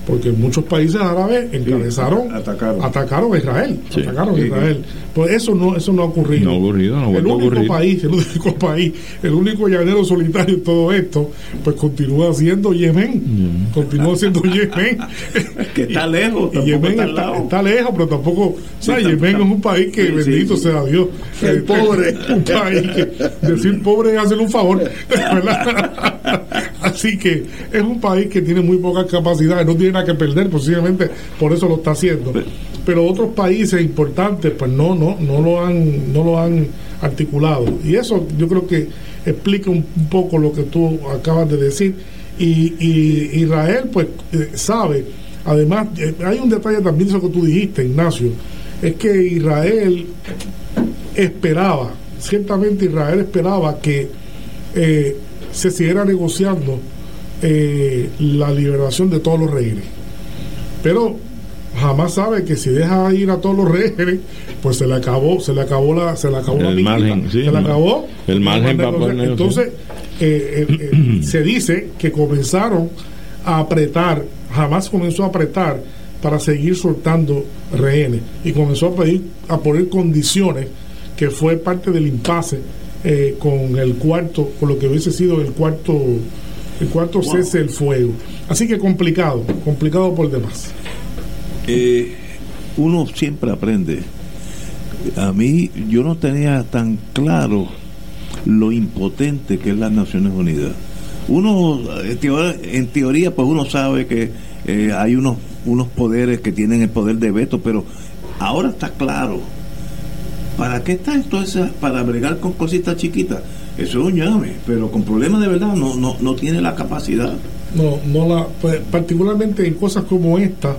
porque muchos países árabes encabezaron atacaron. atacaron a Israel Sí. atacaron a Sí, Israel pues eso no eso no ha ocurrido No ha ocurrido, no ha el único ocurrir. país el único país el único llanero solitario en todo esto pues continúa siendo Yemen continúa siendo Yemen Que está lejos, y Yemen está al está, lado. está lejos, pero tampoco. o sea, Yemen está- es un país que, Sí, sí, bendito sí. sea Dios. El eh, pobre. Un país que decir pobre es hacerle un favor. ¿verdad? Así que es un país que tiene muy pocas capacidades, no tiene nada que perder, posiblemente por eso lo está haciendo. Pero otros países importantes, pues no, no, no lo han, no lo han articulado. Y eso yo creo que explica un, un poco lo que tú acabas de decir. Y, y Israel, pues, eh, sabe, además, eh, hay un detalle también de eso que tú dijiste, Ignacio, es que Israel esperaba, ciertamente Israel esperaba que eh, se siguiera negociando eh, la liberación de todos los rehenes. Pero jamás sabe que si deja ir a todos los rehenes, pues se le acabó, se le acabó la, se le acabó la piquita, margen, sí, se le acabó el margen para poder negociar. Entonces, eh, eh, se dice que comenzaron a apretar, jamás comenzó a apretar para seguir soltando rehenes y comenzó a pedir, a poner condiciones que fue parte del impasse eh, con el cuarto, con lo que hubiese sido el cuarto, el cuarto Wow. cese del fuego. Así que complicado, complicado por demás. Eh, uno siempre aprende. A mí, yo no tenía tan claro lo impotente que es las Naciones Unidas. Uno, en teoría, en teoría, pues uno sabe que eh, hay unos, unos poderes que tienen el poder de veto, pero ahora está claro. ¿Para qué está esto? Esa, para bregar con cositas chiquitas. Eso es un llame, pero con problemas de verdad no, no, no tiene la capacidad. No, no la, pues, particularmente en cosas como esta,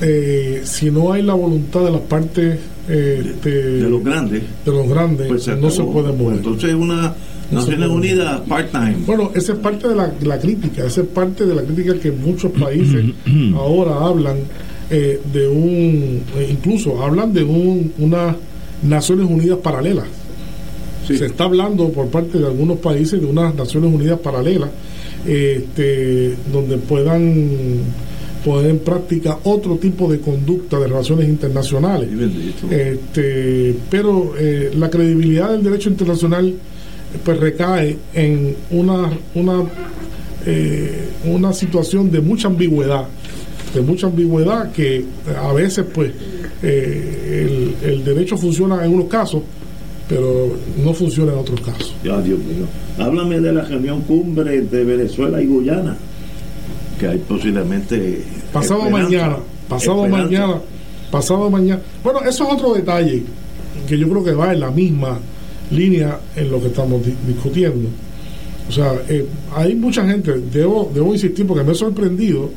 eh, si no hay la voluntad de las partes eh, de, De los grandes. de los grandes, Pues se no se puede mover. Entonces es una No Naciones. Unidas part-time. Bueno, esa es parte de la, la crítica, esa es parte de la crítica que muchos países ahora hablan eh, de un, eh, incluso hablan de un, unas Naciones Unidas paralelas. Se está hablando por parte de algunos países de unas Naciones Unidas paralelas, este, donde puedan poner en práctica otro tipo de conducta de relaciones internacionales. Este, pero eh, la credibilidad del derecho internacional pues recae en una una eh, una situación de mucha ambigüedad de mucha ambigüedad que a veces pues eh, el, el derecho funciona en unos casos pero no funciona en otros casos Ya, Dios mío. Háblame de la reunión cumbre de Venezuela y Guyana, que hay posiblemente. pasado mañana pasado Esperanza. mañana pasado mañana bueno eso es otro detalle que yo creo que va en la misma línea en lo que estamos di- discutiendo o sea eh, hay mucha gente debo debo insistir porque me he sorprendido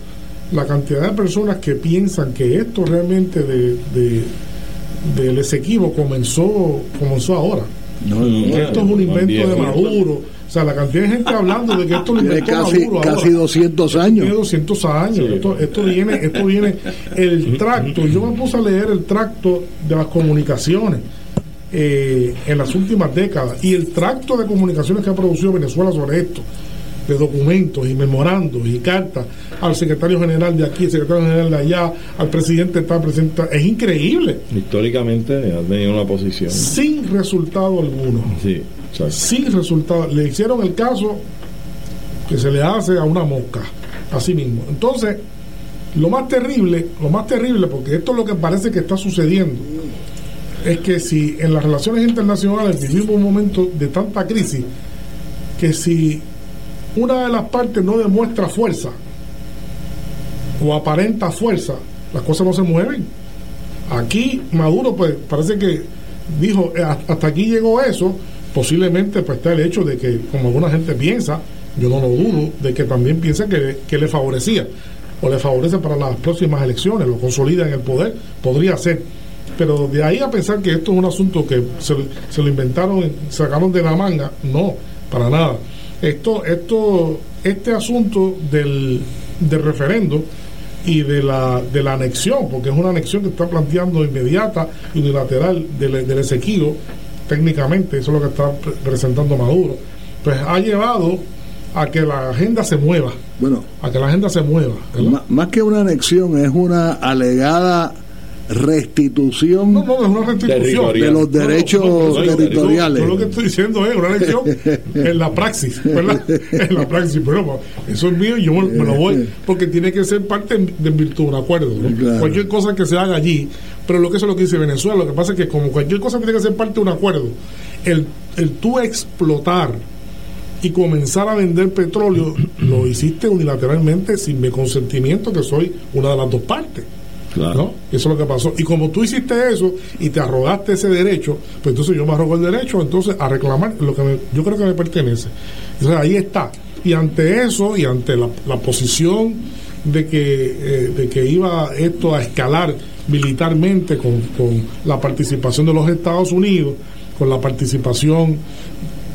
la cantidad de personas que piensan que esto realmente de, de del Esequibo comenzó comenzó ahora que esto es un invento de Maduro o sea la cantidad de gente hablando de que esto lo inventó casi, Maduro casi ahora. 200 años. Tiene 200 años. Esto, esto viene, esto viene, el tracto. Yo me puse a leer el tracto de las comunicaciones eh, en las últimas décadas y el tracto de comunicaciones que ha producido Venezuela sobre esto, de documentos y memorandos y cartas al secretario general de aquí, al secretario general de allá, al presidente presidente tal. es increíble, Históricamente ha tenido una posición. sin resultado alguno. Sí, exacto. sin resultado. Le hicieron el caso que se le hace a una mosca, así mismo. Entonces, lo más terrible, lo más terrible, porque esto es lo que parece que está sucediendo, es que si en las relaciones internacionales vivimos un momento de tanta crisis, que si una de las partes no demuestra fuerza o aparenta fuerza, las cosas no se mueven. Aquí Maduro, pues parece que dijo, "Eh, hasta aquí llegó eso, posiblemente pues está el hecho de que, como alguna gente piensa, yo no lo dudo, de que también piensa que, que le favorecía o le favorece para las próximas elecciones, lo consolida en el poder, podría ser. Pero de ahí a pensar que esto es un asunto que se, se lo inventaron, sacaron de la manga, no, para nada. Esto, esto, este asunto del, del referendo y de la, de la anexión, porque es una anexión que está planteando inmediata y unilateral del, del Esequibo, técnicamente, eso es lo que está pre- presentando Maduro, pues ha llevado a que la agenda se mueva. Bueno, a que la agenda se mueva. más que una anexión, es una alegada restitución No, no, es una restitución de los derechos No, no, no, no, territoriales. Yo lo que estoy diciendo es una elección en la praxis, ¿verdad? En la praxis, pero eso es mío y yo me, lo voy, porque tiene que ser parte de virtud de un acuerdo. ¿no? Claro. Cualquier cosa que se haga allí, pero lo que eso es lo que dice Venezuela, lo que pasa es que como cualquier cosa tiene que ser parte de un acuerdo, el, el tú explotar y comenzar a vender petróleo, lo hiciste unilateralmente sin mi consentimiento, que soy una de las dos partes. Eso es lo que pasó. Y como tú hiciste eso y te arrogaste ese derecho, pues entonces yo me arrogo el derecho entonces a reclamar lo que yo creo que me pertenece. Entonces ahí está. Y ante eso y ante la, la posición de que, eh, de que iba esto a escalar militarmente con, con la participación de los Estados Unidos, con la participación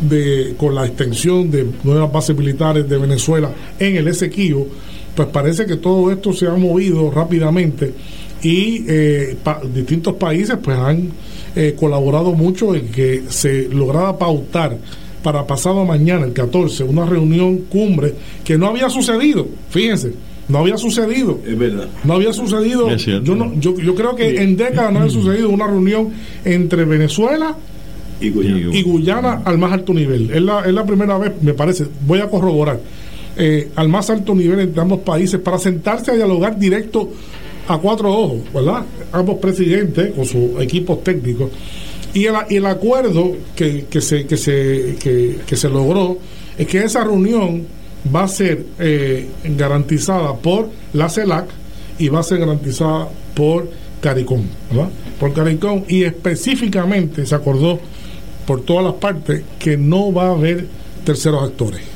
de, con la extensión de nuevas bases militares de Venezuela en el Esequibo, pues parece que todo esto se ha movido rápidamente y eh, pa- distintos países pues han eh, colaborado mucho en que se lograra pautar para pasado mañana, el 14, una reunión cumbre que no había sucedido, fíjense, no había sucedido. Es verdad. No había sucedido. Es cierto. Yo, no, yo, yo creo que en décadas no había sucedido una reunión entre Venezuela Y Guyana. y Guyana al más alto nivel. Es la, es la primera vez, me parece, voy a corroborar, eh, al más alto nivel entre ambos países para sentarse a dialogar directo a cuatro ojos, ¿verdad? Ambos presidentes con sus equipos técnicos. Y el, el acuerdo que, que, se, que, se, que, que se logró es que esa reunión va a ser eh, garantizada por la CELAC y va a ser garantizada por CARICOM, ¿verdad? Por CARICOM y específicamente se acordó por todas las partes que no va a haber terceros actores.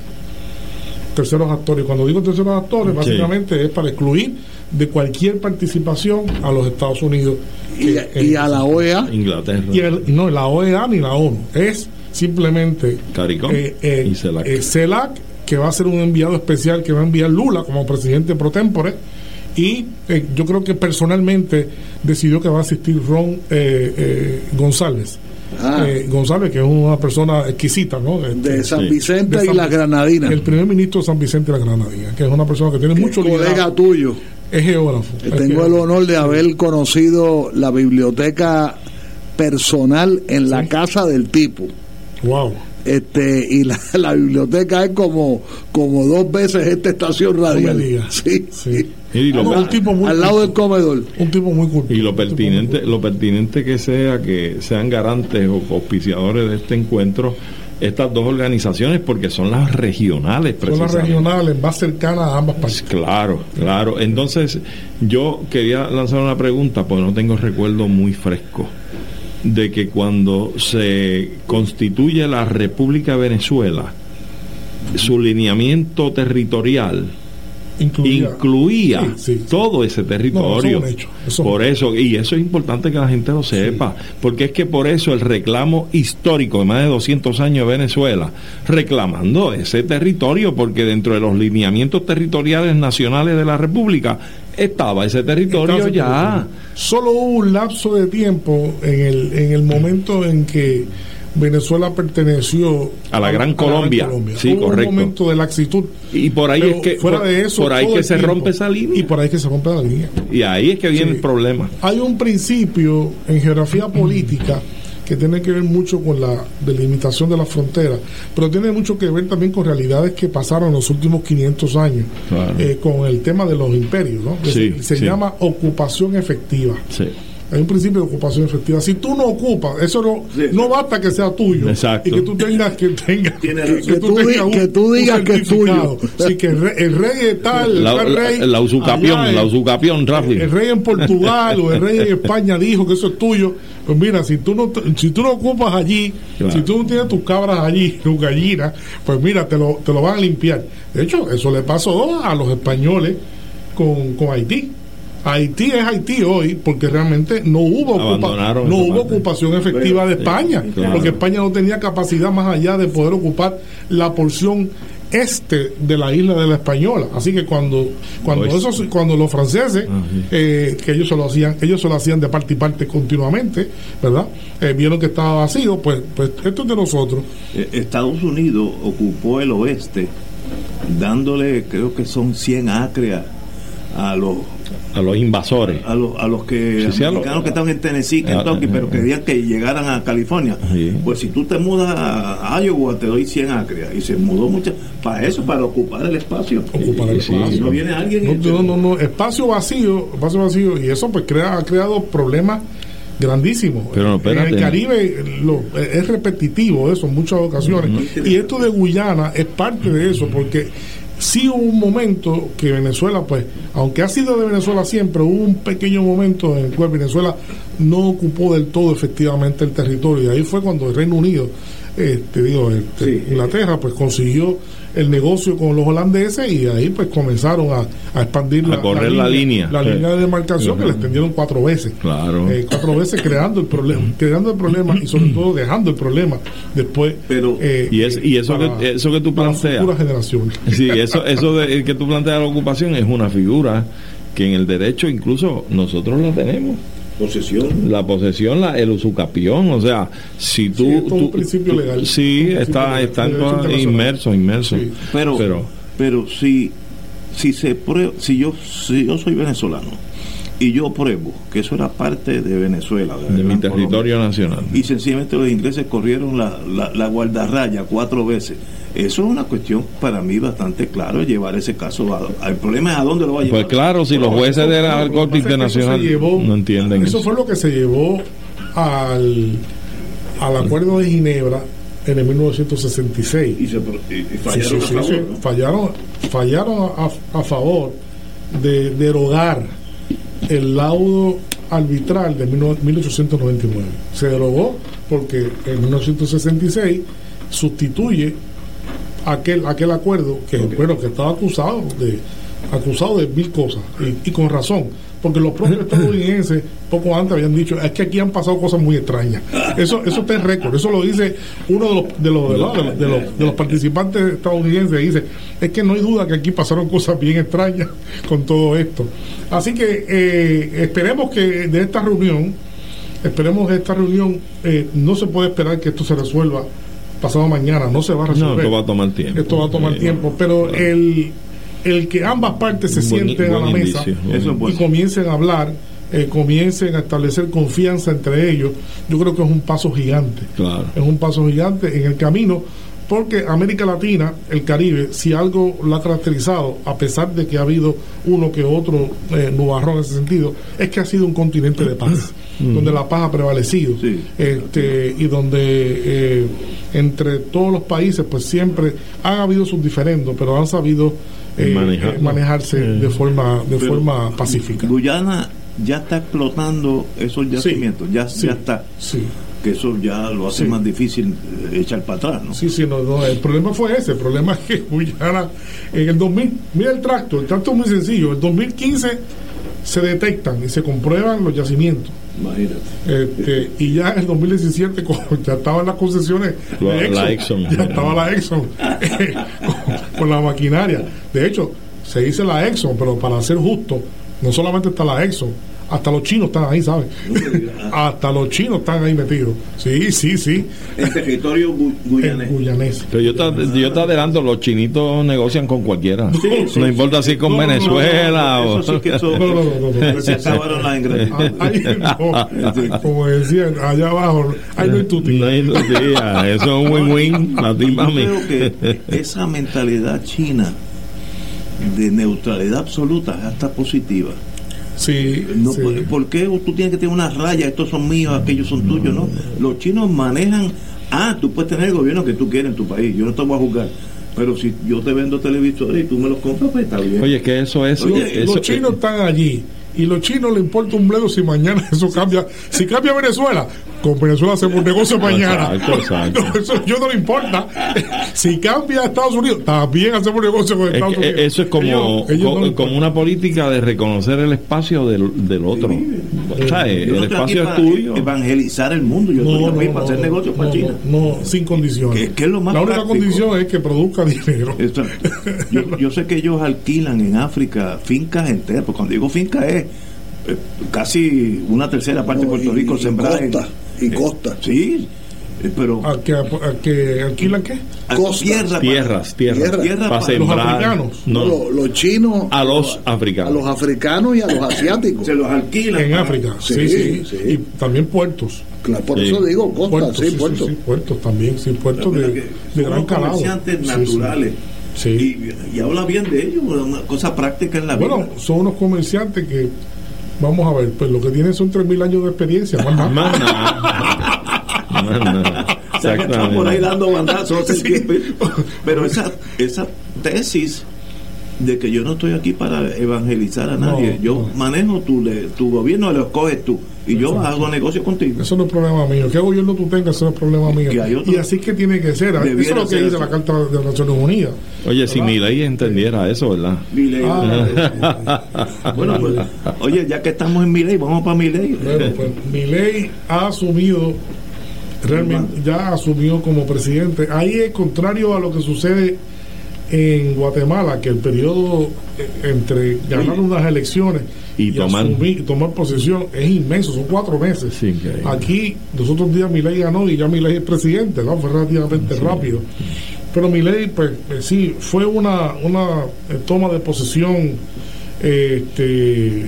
Terceros actores. Cuando digo terceros actores, básicamente es para excluir de cualquier participación a los Estados Unidos Y, y a la OEA. Inglaterra. y el- no la OEA ni la ONU es simplemente CARICOM eh, eh, y CELAC. eh, CELAC, que va a ser un enviado especial que va a enviar Lula como presidente pro tempore y eh, yo creo que personalmente decidió que va a asistir Ron eh, eh, González Ah. Eh, González que es una persona exquisita ¿no? Este, De San Vicente de y las Granadinas. el primer ministro de San Vicente y las Granadinas que es una persona que tiene mucho colega liderazgo. tuyo. es geógrafo Es Tengo el honor de haber conocido la biblioteca personal en la casa del tipo. Wow. Este, y la, la biblioteca es como, como dos veces esta estación radial. me digas. Sí, sí. Y lo- Al, al lado del comedor. Un tipo muy culto. Y lo pertinente, lo pertinente que sea que sean garantes o auspiciadores de este encuentro estas dos organizaciones porque son las regionales son las precisamente. regionales más cercanas a ambas partes Claro, claro. Entonces, yo quería lanzar una pregunta, porque no tengo recuerdo muy fresco, de que cuando se constituye la República de Venezuela, su lineamiento territorial Incluía. incluía Sí, sí, sí. todo ese territorio. No, eso es un hecho, eso es por eso, y eso es importante que la gente lo sepa, porque es que por eso el reclamo histórico de más de 200 años de Venezuela, reclamando ese territorio, porque dentro de los lineamientos territoriales nacionales de la República estaba ese territorio Estaba ya. territorio. Solo hubo un lapso de tiempo en el, en el momento en que Venezuela perteneció A la Gran Colombia. Sí, Hubo correcto. un momento de laxitud. Y por ahí es que fuera por, de eso, por ahí que se tiempo. rompe esa línea. Y por ahí que se rompe la línea. Y ahí es que viene Sí. el problema. Hay un principio en geografía política que tiene que ver mucho con la delimitación de las fronteras, pero tiene mucho que ver también con realidades que pasaron en los últimos 500 años, Claro. eh, con el tema de los imperios, ¿no? Sí, se, se sí. llama ocupación efectiva. Sí. Hay un principio de ocupación efectiva. Si tú no ocupas, eso no, no basta que sea tuyo Exacto. y que tú tengas que tengas Que tú di- que tú un digas que es tuyo. Sí, que el rey, el rey es tal, La, tal la, rey la usucapión, allá la usucapión, Rafi. el rey en Portugal o el rey en España dijo que eso es tuyo. Pues mira, si tú no, si tú no ocupas allí, Claro. si tú no tienes tus cabras allí, tus gallinas, pues mira, te lo, te lo van a limpiar. De hecho, eso le pasó a los españoles con, con Haití. Haití es Haití hoy porque realmente no hubo, ocupa- no hubo ocupación efectiva de Sí, España, claro. porque España no tenía capacidad más allá de poder ocupar la porción este de la isla de la Española. Así que cuando cuando Oeste. esos cuando los franceses eh, que ellos se lo hacían ellos se lo hacían de parte y parte continuamente, ¿verdad? Eh, vieron que estaba vacío, pues pues esto es de nosotros. Eh, Estados Unidos ocupó el oeste dándole, creo que son 100 acres a, a los A los invasores. a los, a los que Sí, sí, a los- americanos que estaban en Tennessee, Kentucky, pero querían que llegaran a California. Sí. Pues si tú te mudas a Iowa, te doy 100 acres. Y se mudó mucho para eso, para ocupar el espacio. Ocupar el Sí, espacio. No viene alguien. No, no, no, no, espacio vacío, espacio vacío, y eso pues crea, ha creado problemas grandísimos. Pero no, en el Caribe lo- es repetitivo eso en muchas ocasiones. Y esto de Guyana es parte de eso, porque sí hubo un momento que Venezuela, pues, aunque ha sido de Venezuela siempre, hubo un pequeño momento en el cual Venezuela no ocupó del todo efectivamente el territorio. Y ahí fue cuando el Reino Unido, este, digo, este, Inglaterra, pues consiguió el negocio con los holandeses y ahí pues comenzaron a, a expandir A correr la línea. la Sí. línea de demarcación que la extendieron cuatro veces Claro. eh, cuatro veces creando el problema creando el problema y sobre todo dejando el problema después Pero eh, Y, es, y eso, para- que, eso que tú planteas. Sí, eso, eso de, que tú planteas la ocupación es una figura que en el derecho incluso nosotros la tenemos. Posesión. La posesión, la, el usucapión, o sea, si tú... Sí, es todo un tú- principio tú- legal. Sí, Un está, legal, está inmerso, inmerso. Sí. Pero, Pero- pero, si, si se prueba, si yo, si yo soy venezolano y yo pruebo que eso era parte de Venezuela, De mi territorio nacional. y sencillamente los ingleses corrieron la, la, la guardarraya cuatro veces. Eso es una cuestión para mí bastante claro, llevar ese caso a- al problema es a dónde lo va a llevar. Pues claro, si los jueces de la Corte Internacional llevó- no entienden eso eso. fue lo que se llevó al al acuerdo de Ginebra en el 1966 y, se, pro- y- y Sí, fallaron sí, a favor, sí. ¿no? fallaron fallaron a, a favor de derogar el laudo arbitral de 1899. Se derogó porque en 1966 sustituye aquel aquel acuerdo que bueno que estaba acusado de acusado de mil cosas y, y con razón porque los propios estadounidenses poco antes habían dicho es que aquí han pasado cosas muy extrañas eso eso está en récord eso lo dice uno de los de los, de los, de los, de de participantes estadounidenses dice es que no hay duda que aquí pasaron cosas bien extrañas con todo esto así que eh, esperemos que de esta reunión esperemos que esta reunión eh, no se puede esperar que esto se resuelva pasado mañana no se va a No, resolver esto va a tomar tiempo. esto va a tomar Eh, tiempo, pero el, el que ambas partes se buen- sienten a la mesa Eso y bueno. comiencen a hablar, eh, comiencen a establecer confianza entre ellos, yo creo que es un paso gigante. Claro. Es un paso gigante en el camino, porque América Latina, el Caribe, si algo lo ha caracterizado, a pesar de que ha habido uno que otro eh, nubarrón en ese sentido, es que ha sido un continente de paz, Mm. donde la paz ha prevalecido este, y donde eh, entre todos los países, pues siempre han habido sus diferendos, pero han sabido eh, Manejar. eh, manejarse de forma de Pero forma pacífica. Guyana ya está explotando esos yacimientos, ya, ya está. Que eso ya lo hace Sí. más difícil eh, echar para atrás, ¿no? Sí, sí, no, no, el problema fue ese, el problema es que Guyana en el 2000, mira el tracto, el tracto es muy sencillo, en 2015 se detectan y se comprueban los yacimientos. Imagínate. Este, y ya en el 2017 como ya estaban las concesiones La- de la Exxon. ya estaba la Exxon eh, con, con la maquinaria de hecho se dice la Exxon pero para ser justo no solamente está la Exxon hasta los chinos están ahí ¿sabes? hasta los chinos están ahí metidos sí, sí, sí En territorio gu- guyanés. guyanés Pero yo te, yo te adelanto, los chinitos negocian con cualquiera. Sí, sí, no sí. importa si con No, no, no, Venezuela no, o... eso sí que eso- No, no, no, no, no. Se acabaron las ingredientes. Ahí no, como decían allá abajo ahí no hay tuti No hay tutía, eso es un win-win para ti y Yo creo que esa mentalidad china de neutralidad absoluta es hasta positiva. Sí, no, sí. ¿por- ¿Por qué tú tienes que tener una raya? Estos son míos, aquellos son tuyos, ¿no? Los chinos manejan. Ah, tú puedes tener el gobierno que tú quieres en tu país. Yo no te voy a juzgar. Pero si yo te vendo televisores y tú me los compras, pues está bien. Oye, que eso es... Oye, eso- los chinos están allí y los chinos le importa un bledo si mañana eso cambia. Si cambia Venezuela, con Venezuela hacemos negocio mañana. Exacto, exacto. No, eso yo no le importa. Si cambia Estados Unidos, también hacemos negocio con Es Estados que Unidos. eso es como, Ellos- ellos co- no como una política de reconocer el espacio del, del otro. O sea, Yo el no espacio es tuyo. evangelizar el mundo. Yo estoy aquí para hacer negocios para China. No, no, sin condiciones. ¿Qué- qué es lo más La única práctico? condición es que produzca dinero. Yo, yo sé que ellos alquilan en África fincas enteras, porque cuando digo finca es eh, casi una tercera parte de Puerto Rico sembrada en- costa, y eh, costa. sí, eh, pero ¿A que, a que alquilan qué? a- Costa. tierra, Tierras, tierras. Tierra. Tierra Para para- Los sembrar. africanos. No, Los, los chinos a los a africanos. los africanos y a los asiáticos. se los alquilan En para- África, sí, Sí, sí, sí. Y también puertos. Claro, por Sí. eso digo costa, Puertos, sí, puertos. sí, puertos también, sí, puertos de, de gran calado. comerciantes Sí, sí. naturales Sí. Y, y habla bien de ellos, una cosa práctica en la Bueno, vida. son unos comerciantes que, vamos a ver, pues lo que tienen son 3.000 años de experiencia, más nada. Más nada. O sea, que están por ahí dando bandazos. tiempo. Pero esa, esa tesis de que yo no estoy aquí para evangelizar a nadie, No, yo manejo tu, le- tu gobierno, lo escoges tú, y yo Exacto. hago negocio contigo. Eso no es problema mío. ¿Qué gobierno tú tengas? Eso no es problema mío. Y así que tiene que ser. Eso es lo que dice la Carta de las Naciones Unidas. Oye, si mi ley entendiera eso, ¿verdad? Milei. Ah. bueno, pues, oye, ya que estamos en mi ley, vamos para mi ley. Bueno, pues mi ley ha asumido, realmente ya asumió como presidente. Ahí es contrario a lo que sucede en Guatemala, que el periodo eh, entre ganar unas elecciones Y tomar- asumir- tomar posesión es inmenso, son cuatro meses. Sí. Aquí, los otros días mi ley ganó y ya mi ley es presidente, ¿no? fue relativamente rápido. Pero mi ley, pues eh, sí, fue una, una eh, toma de posesión eh, este, eh,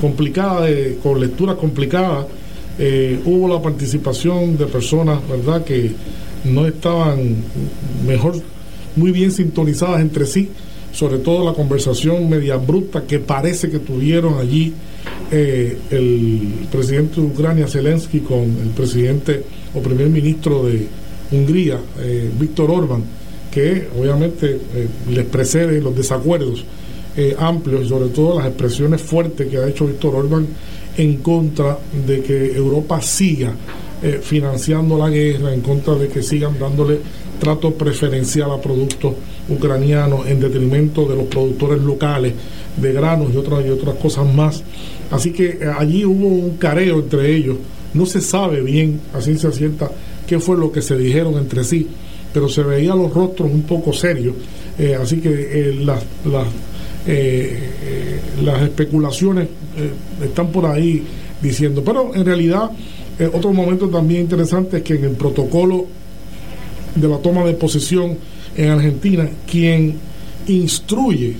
complicada, con lecturas complicadas. Hubo la participación de personas, ¿verdad?, que no estaban mejor, muy bien sintonizadas entre sí, sobre todo la conversación media bruta que parece que tuvieron allí eh, el presidente de Ucrania, Zelensky, con el presidente o primer ministro de Hungría, eh, Víctor Orban, que obviamente eh, les precede los desacuerdos amplios y sobre todo las expresiones fuertes que ha hecho Víctor Orban en contra de que Europa siga financiando la guerra, en contra de que sigan dándole trato preferencial a productos ucranianos en detrimento de los productores locales de granos y otras y otras cosas más. Así que eh, allí hubo un careo entre ellos. No se sabe bien a ciencia cierta qué fue lo que se dijeron entre sí, pero se veían los rostros un poco serios. Eh, así que eh, las, las, las especulaciones están por ahí diciendo. Pero en realidad, otro momento también interesante es que en el protocolo de la toma de posesión en Argentina, quien instruye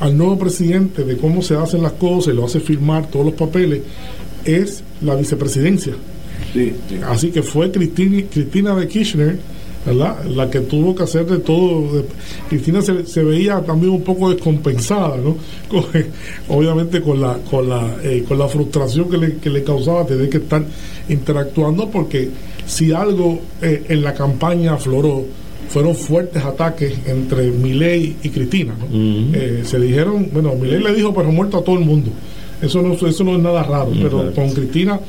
al nuevo presidente de cómo se hacen las cosas y lo hace firmar todos los papeles, es la vicepresidencia. Así que fue Cristina, Cristina de Kirchner, ¿verdad? La que tuvo que hacer de todo. Cristina se, veía también un poco descompensada, ¿no? obviamente con la, con la, eh, con la frustración que le, que le causaba tener que estar interactuando, porque si algo eh, en la campaña afloró, fueron fuertes ataques entre Milei y Cristina. Eh, se dijeron, bueno, Milei le dijo, pero muerto a todo el mundo. Eso no, eso no es nada raro, pero con Cristina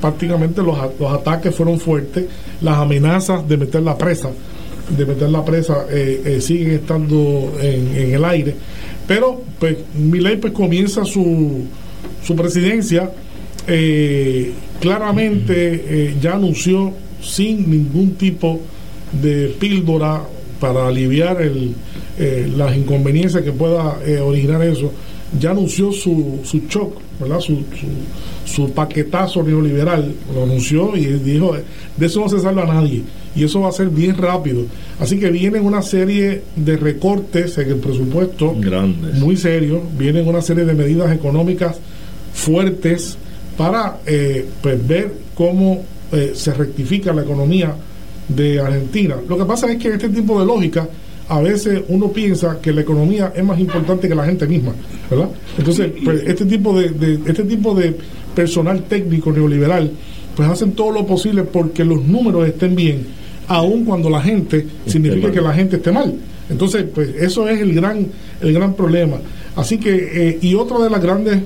prácticamente los, los, ataques fueron fuertes, las amenazas de meter la presa, de meter la presa eh, eh, siguen estando en, el aire, pero pues Milei pues comienza su, su presidencia, claramente ya anunció sin ningún tipo de píldora para aliviar el, eh, las inconveniencias que pueda eh, originar eso, ya anunció su, su shock, ¿verdad? Su, su, paquetazo neoliberal, lo anunció y dijo, de eso no se salva nadie, y eso va a ser bien rápido. Así que vienen una serie de recortes en el presupuesto, Grandes. muy serios, vienen una serie de medidas económicas fuertes para eh, pues, ver cómo se rectifica la economía de Argentina. Lo que pasa es que este tipo de lógica a veces uno piensa que la economía es más importante que la gente misma, ¿verdad? Entonces, pues, este tipo de, este tipo de personal técnico neoliberal, pues hacen todo lo posible porque los números estén bien, aun cuando la gente significa que la gente esté mal. Entonces, pues eso es el gran el gran problema. Así que eh, y otra de las grandes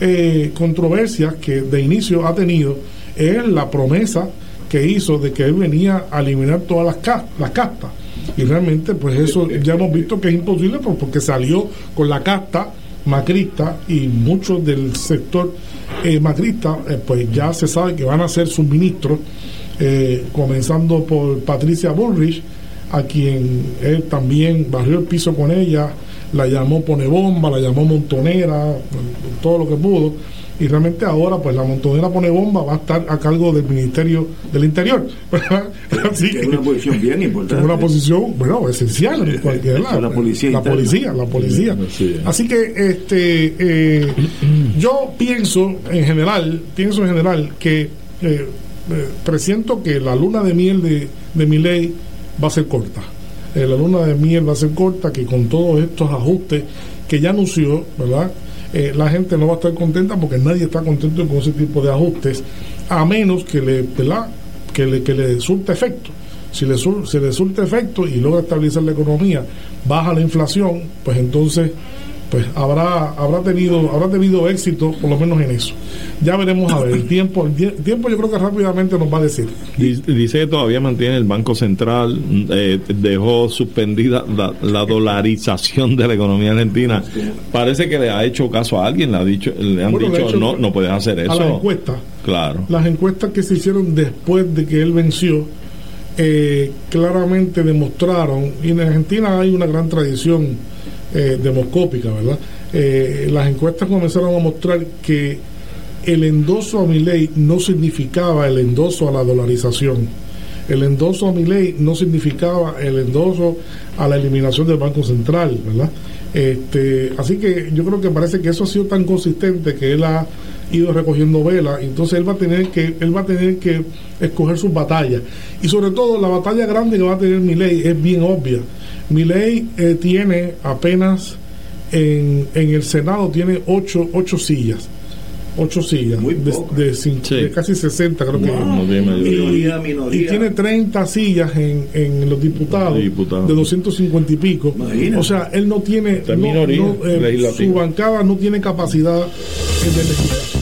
eh, controversias que de inicio ha tenido es la promesa que hizo de que él venía a eliminar todas las, las castas. Y realmente, pues eso ya hemos visto que es imposible porque salió con la casta macrista y muchos del sector eh, macrista, eh, pues ya se sabe que van a ser sus ministros, eh, comenzando por Patricia Bullrich, a quien él también barrió el piso con ella, la llamó pone bomba, la llamó montonera, todo lo que pudo y realmente ahora pues la montonera pone bomba va a estar a cargo del Ministerio del Interior. es una posición bien importante. Es una posición, bueno, esencial en cualquier lado. La policía. La policía, la policía. Así que este eh, yo pienso en general, pienso en general que eh, eh, presiento que la luna de miel de, de mi ley va a ser corta. la luna de miel va a ser corta, que con todos estos ajustes que ya anunció, ¿verdad? Eh, la gente no va a estar contenta porque nadie está contento con ese tipo de ajustes, a menos que le, que le, que le surta efecto. Si le, si le surta efecto y logra estabilizar la economía, baja la inflación, pues entonces pues habrá habrá tenido habrá tenido éxito por lo menos en eso. Ya veremos a ver el tiempo el tiempo yo creo que rápidamente nos va a decir. Dice que todavía mantiene el banco central eh, dejó suspendida la, dolarización de la economía argentina. Parece que le ha hecho caso a alguien le ha dicho le han dicho no no puedes hacer eso a las encuestas claro. Las encuestas que se hicieron después de que él venció eh, claramente demostraron y en Argentina hay una gran tradición eh, demoscópica, ¿verdad? Eh, las encuestas comenzaron a mostrar que el endoso a mi ley no significaba el endoso a la dolarización. El endoso a mi ley no significaba el endoso a la eliminación del Banco Central, ¿verdad? Este, así que yo creo que parece que eso ha sido tan consistente que él ha ido recogiendo velas, entonces él va a tener que él va a tener que escoger sus batallas y sobre todo la batalla grande que va a tener mi ley es bien obvia mi ley eh, tiene apenas en, en, el Senado tiene ocho, ocho sillas. ocho sillas de, de cin- de casi 60 creo que Wow. es. Minoría, y, minoría. y tiene 30 sillas en, en los diputados, de 250 y pico o sea él no tiene no- minoría no, eh, su bancada no tiene capacidad de legislar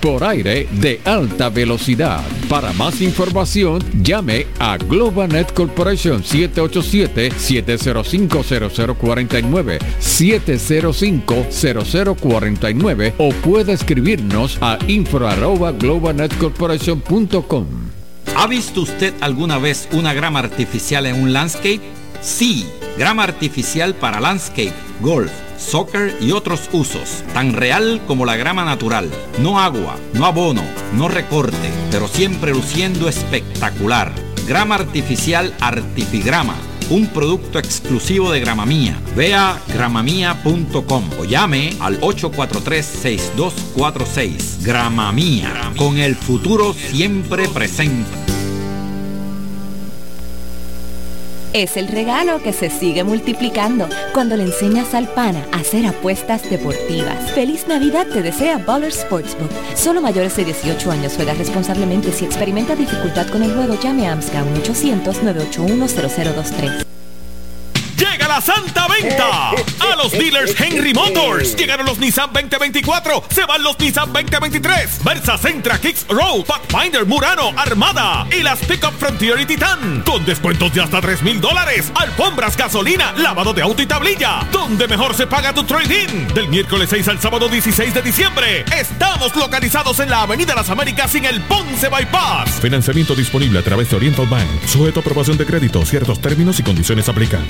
por aire de alta velocidad. Para más información, llame a GlobalNet Corporation 787-705-0049, 705-0049 o puede escribirnos a info arroba globalnetcorporation.com. ¿Ha visto usted alguna vez una grama artificial en un landscape? Sí, grama artificial para landscape, golf, soccer y otros usos. Tan real como la grama natural. No agua, no abono, no recorte, pero siempre luciendo espectacular. Grama artificial Artifigrama. Un producto exclusivo de Gramamía. Vea gramamía.com o llame al 843-6246. Gramamía. Con el futuro siempre presente. Es el regalo que se sigue multiplicando cuando le enseñas al pana a hacer apuestas deportivas. Feliz Navidad te desea Baller Sportsbook. Solo mayores de 18 años juega responsablemente. Si experimenta dificultad con el juego, llame a AMSCA 1-800-981-0023. Llega la santa venta a los dealers Henry Motors. Llegaron los Nissan 2024, se van los Nissan 2023. Versa Sentra, Kicks Road, Pathfinder, Murano, Armada y las Pickup Frontier y Titan. Con descuentos de hasta 3 mil dólares. Alfombras, gasolina, lavado de auto y tablilla. Donde mejor se paga tu trading. Del miércoles 6 al sábado 16 de diciembre. Estamos localizados en la Avenida Las Américas en el Ponce Bypass. Financiamiento disponible a través de Oriental Bank. Sujeto a aprobación de crédito. Ciertos términos y condiciones aplican.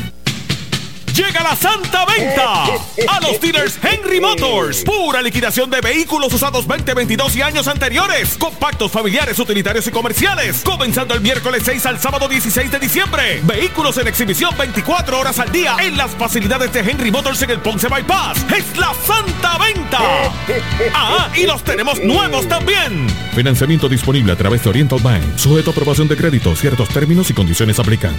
Llega la santa venta a los dealers Henry Motors. Pura liquidación de vehículos usados 2022 y años anteriores. Compactos familiares, utilitarios y comerciales. Comenzando el miércoles 6 al sábado 16 de diciembre. Vehículos en exhibición 24 horas al día en las facilidades de Henry Motors en el Ponce Bypass. Es la santa venta. Ah, y los tenemos nuevos también. Financiamiento disponible a través de Oriental Bank. Sujeto a aprobación de crédito. Ciertos términos y condiciones aplican.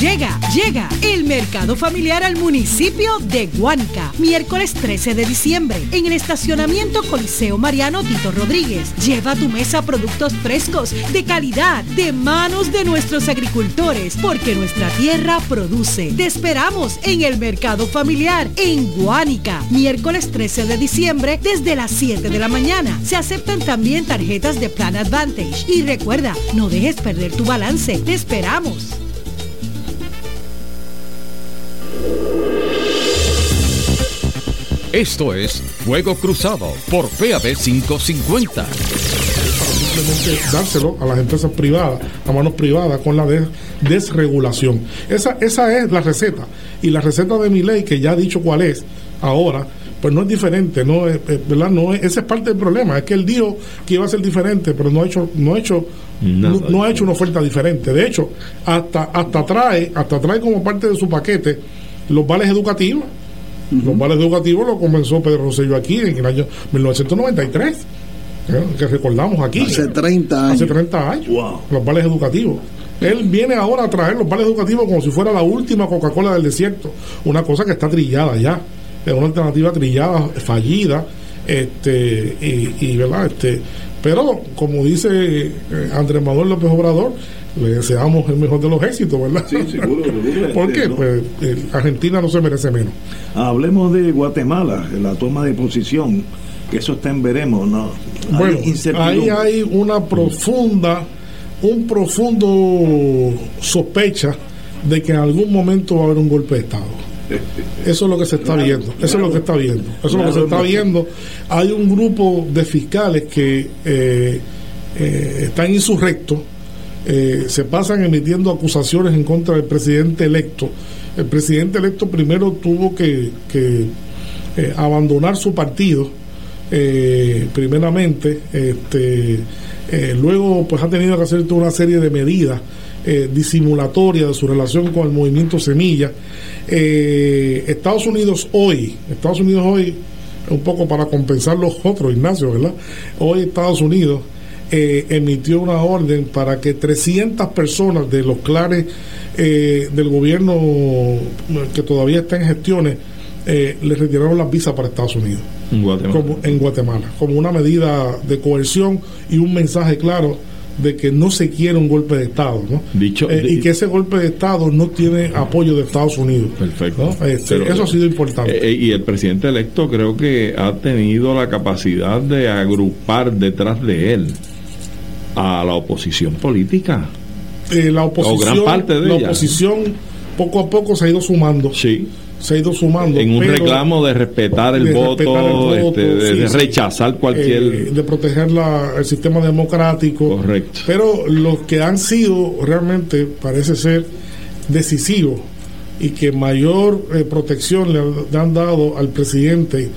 Llega, llega el mercado familiar al municipio de Guánica, miércoles 13 de diciembre, en el estacionamiento Coliseo Mariano Tito Rodríguez. Lleva a tu mesa productos frescos, de calidad, de manos de nuestros agricultores, porque nuestra tierra produce. Te esperamos en el mercado familiar en Guánica, miércoles 13 de diciembre, desde las 7 de la mañana. Se aceptan también tarjetas de Plan Advantage. Y recuerda, no dejes perder tu balance. Te esperamos. Esto es Fuego Cruzado por PAB 550. simplemente dárselo a las empresas privadas, a manos privadas, con la des- desregulación. Esa, esa es la receta. Y la receta de mi ley, que ya ha dicho cuál es ahora, pues no es diferente, no es, eh, ¿verdad? No es, ese es parte del problema, es que él dijo que iba a ser diferente, pero no ha hecho, no ha hecho, no, no ha hecho una oferta diferente. De hecho, hasta, hasta trae, hasta trae como parte de su paquete los vales educativos. Los vales educativos lo comenzó Pedro Rosselló aquí en el año 1993 ¿eh? que recordamos aquí. Hace 30 años. Hace 30 años. Los vales educativos. Él viene ahora a traer los vales educativos como si fuera la última Coca-Cola del desierto. Una cosa que está trillada ya. Es una alternativa trillada, fallida. Este, y, y, ¿verdad? Este, pero, como dice eh, Andrés Manuel López Obrador, le deseamos el mejor de los éxitos, ¿verdad? Sí, seguro, seguro. ¿Por Este, qué? ¿no? Pues eh, Argentina no se merece menos. Hablemos de Guatemala, la toma de posición, que eso está en veremos, ¿no? Hay Bueno, ahí hay una profunda, un profundo sospecha de que en algún momento va a haber un golpe de Estado. Eso es lo que se está Claro, viendo. Eso es lo que está viendo. Eso es lo que se está viendo. Hay un grupo de fiscales que eh, eh, están insurrectos eh, se pasan emitiendo acusaciones en contra del presidente electo. El presidente electo primero tuvo que, eh, abandonar su partido, eh, primeramente, este, luego pues ha tenido que hacer toda una serie de medidas disimulatorias de su relación con el movimiento Semilla. Estados Unidos hoy, Estados Unidos hoy, un poco para compensar los otros, Ignacio, ¿verdad? Hoy Estados Unidos eh, emitió una orden para que 300 personas de los clares eh, del gobierno que todavía está en gestiones eh, le retiraron las visas para Estados Unidos En Guatemala. como, en Guatemala, como una medida de coerción y un mensaje claro de que no se quiere un golpe de Estado, ¿no? Dicho, Eh, y que ese golpe de Estado no tiene apoyo de Estados Unidos. Perfecto. ¿no? Este, Pero- eso ha sido importante. Eh, y el presidente electo creo que ha tenido la capacidad de agrupar detrás de él a la oposición política. Eh, la oposición, o gran parte de la ella. oposición poco a poco se ha ido sumando. Sí. Se ha ido sumando. En un reclamo de respetar el, de voto, respetar el voto, este, de, sí, de sí. rechazar cualquier... eh, de proteger la- el sistema democrático. Correcto. Pero los que han sido realmente, parece ser, decisivos y que mayor eh, protección le han dado al presidente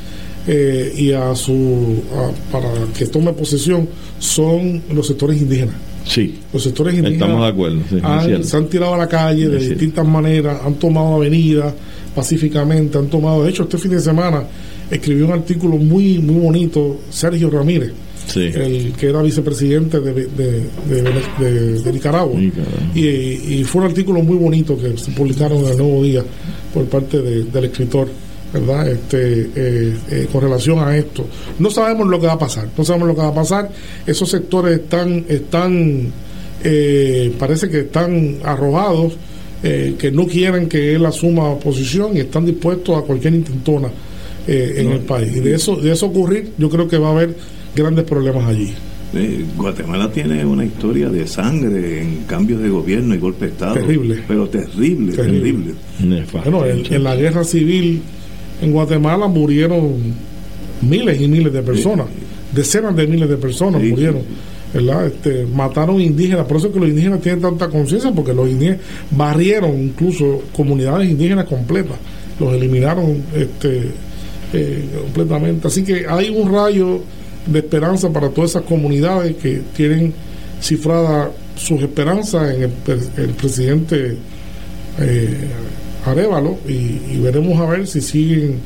eh, y a su a- para que tome posesión son los sectores indígenas. Sí. Los sectores indígenas Estamos de acuerdo. sí, han- se han tirado a la calle de distintas maneras, han tomado avenidas pacíficamente, han tomado, de hecho este fin de semana escribió un artículo muy muy bonito Sergio Ramírez, Sí. el que era vicepresidente de, de- de- Nicaragua. Y, y fue un artículo muy bonito que se publicaron en el Nuevo Día por parte de- del escritor. ¿Verdad? Este, eh, eh, con relación a esto. No sabemos lo que va a pasar, no sabemos lo que va a pasar. Esos sectores están, están eh, parece que están arrojados, eh, que no quieren que él asuma posición y están dispuestos a cualquier intentona eh, en No. el país. Y de eso, de eso ocurrir, yo creo que va a haber grandes problemas allí. Eh, Guatemala tiene una historia de sangre en cambios de gobierno y golpe de Estado. Terrible. Pero terrible, terrible. Terrible. Bueno, en, en la guerra civil en Guatemala murieron miles y miles de personas, decenas de miles de personas Sí, murieron. ¿verdad? Este, mataron indígenas, por eso es que los indígenas tienen tanta conciencia, porque los indígenas barrieron incluso comunidades indígenas completas, los eliminaron este, eh, completamente. Así que hay un rayo de esperanza para todas esas comunidades que tienen cifrada sus esperanzas en el presidente eh, Arevalo y, y veremos a ver si siguen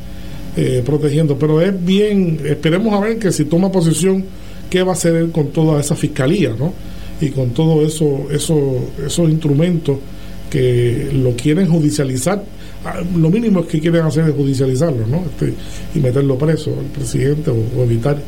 eh, protegiendo. Pero es bien, esperemos a ver que si toma posición, qué va a hacer él con toda esa fiscalía, ¿no? Y con todo eso, eso, esos instrumentos que lo quieren judicializar. Ah, Lo mínimo es que quieren hacer es judicializarlo, ¿no? Este, y meterlo preso al presidente o evitar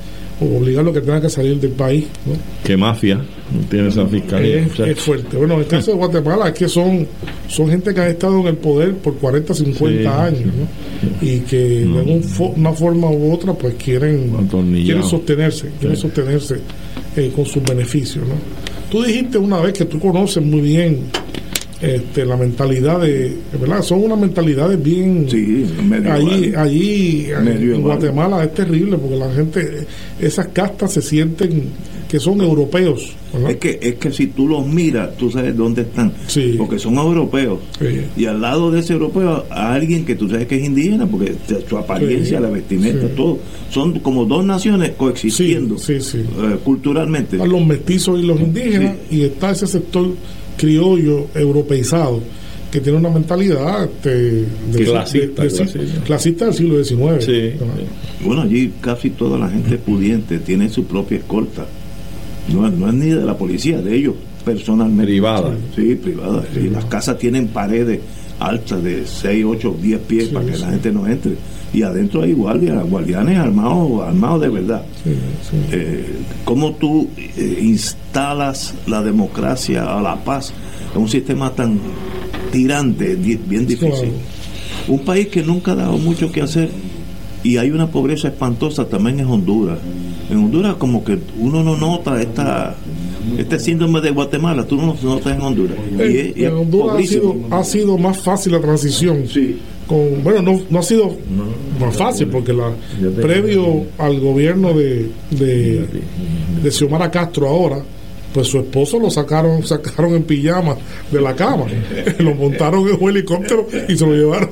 o obligarlo a que tenga que salir del país, ¿no? ¿Qué mafia tiene esa fiscalía? Es, es fuerte. Bueno, en el caso de Guatemala es que son, son gente que ha estado en el poder por 40, 50 Sí, años, ¿no? Y que de una forma u otra pues quieren, quieren sostenerse, quieren sostenerse eh, con sus beneficios, ¿no? Tú dijiste una vez que tú conoces muy bien este, la mentalidad de, ¿verdad? Son unas mentalidades bien... medieval. allí, allí en. Guatemala es terrible porque la gente, esas castas se sienten que son europeos. ¿verdad? Es que, es que si tú los miras, tú sabes dónde están. Porque son europeos. Y al lado de ese europeo, a alguien que tú sabes que es indígena, porque su apariencia, Sí, la vestimenta, sí. todo. Son como dos naciones coexistiendo Sí, sí, sí. eh, culturalmente. Están los mestizos y los indígenas y está ese sector criollo europeizado que tiene una mentalidad este, de- Clasista, de- de- clasista. clasista del siglo XIX. Bueno, allí casi toda la gente pudiente tiene su propia escolta. No, no es ni de la policía, de ellos personalmente. Privada. Sí, privada. sí. Las casas tienen paredes altas de 6, 8, 10 pies para que la gente no entre. Y adentro hay guardias, guardianes armados, armados de verdad. Eh, ¿Cómo tú eh, instalas la democracia a la paz en un sistema tan tirante, bien difícil? Un país que nunca ha dado mucho que hacer y hay una pobreza espantosa también en Honduras. En Honduras como que uno no nota esta este síndrome de Guatemala, tú no lo notas en Honduras. Y En, es- y es en Honduras ha sido, ha sido más fácil la transición. Con, bueno, no, no ha sido más fácil porque la, previo al gobierno de, de, de Xiomara Castro ahora, pues su esposo lo sacaron sacaron en pijama de la cama, lo montaron en un helicóptero y se lo llevaron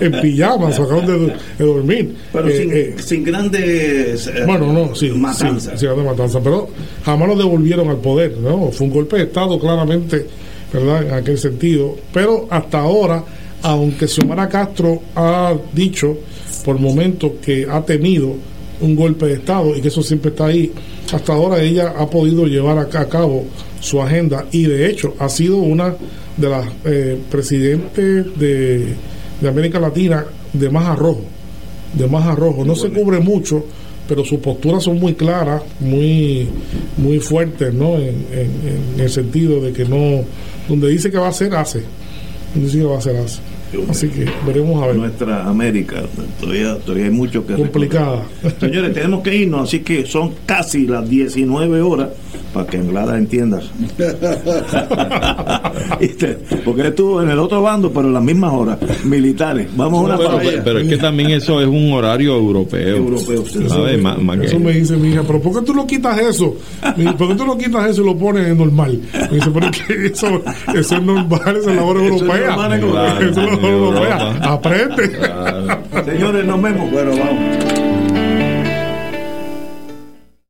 en pijama, sacaron de, dormir. Pero eh, sin, grandes eh, bueno, no, sí, matanzas. Sí, matanza, pero jamás lo devolvieron al poder, ¿no? Fue un golpe de Estado claramente, ¿verdad? En aquel sentido, pero hasta ahora, aunque Xiomara Castro ha dicho por momentos que ha tenido un golpe de Estado y que eso siempre está ahí. Hasta ahora ella ha podido llevar a, cabo su agenda y de hecho ha sido una de las eh, presidentes de, América Latina de más arrojo, de más arrojo. No se cubre mucho, pero sus posturas son muy claras, muy, muy fuertes, ¿no? En, el sentido de que no, donde dice que va a hacer, hace. Donde dice que va a hacer, hace. Así que veremos a ver. Nuestra América, todavía, todavía hay mucho que Complicada. Señores, tenemos que irnos, así que son casi las 19 horas para que Anglada entienda. Porque estuvo en el otro bando, pero en las mismas horas, militares. Vamos a una pero, pero, es que también eso es un horario europeo. Europeo, Eso me dice mi hija, pero ¿por qué tú no quitas eso? ¿Por qué tú no quitas eso y lo pones en normal? Me dice, pero es que eso, eso es normal, eso es la hora europea. Eso es la hora europea. Aprende. Señores, nos vemos. Bueno, vamos.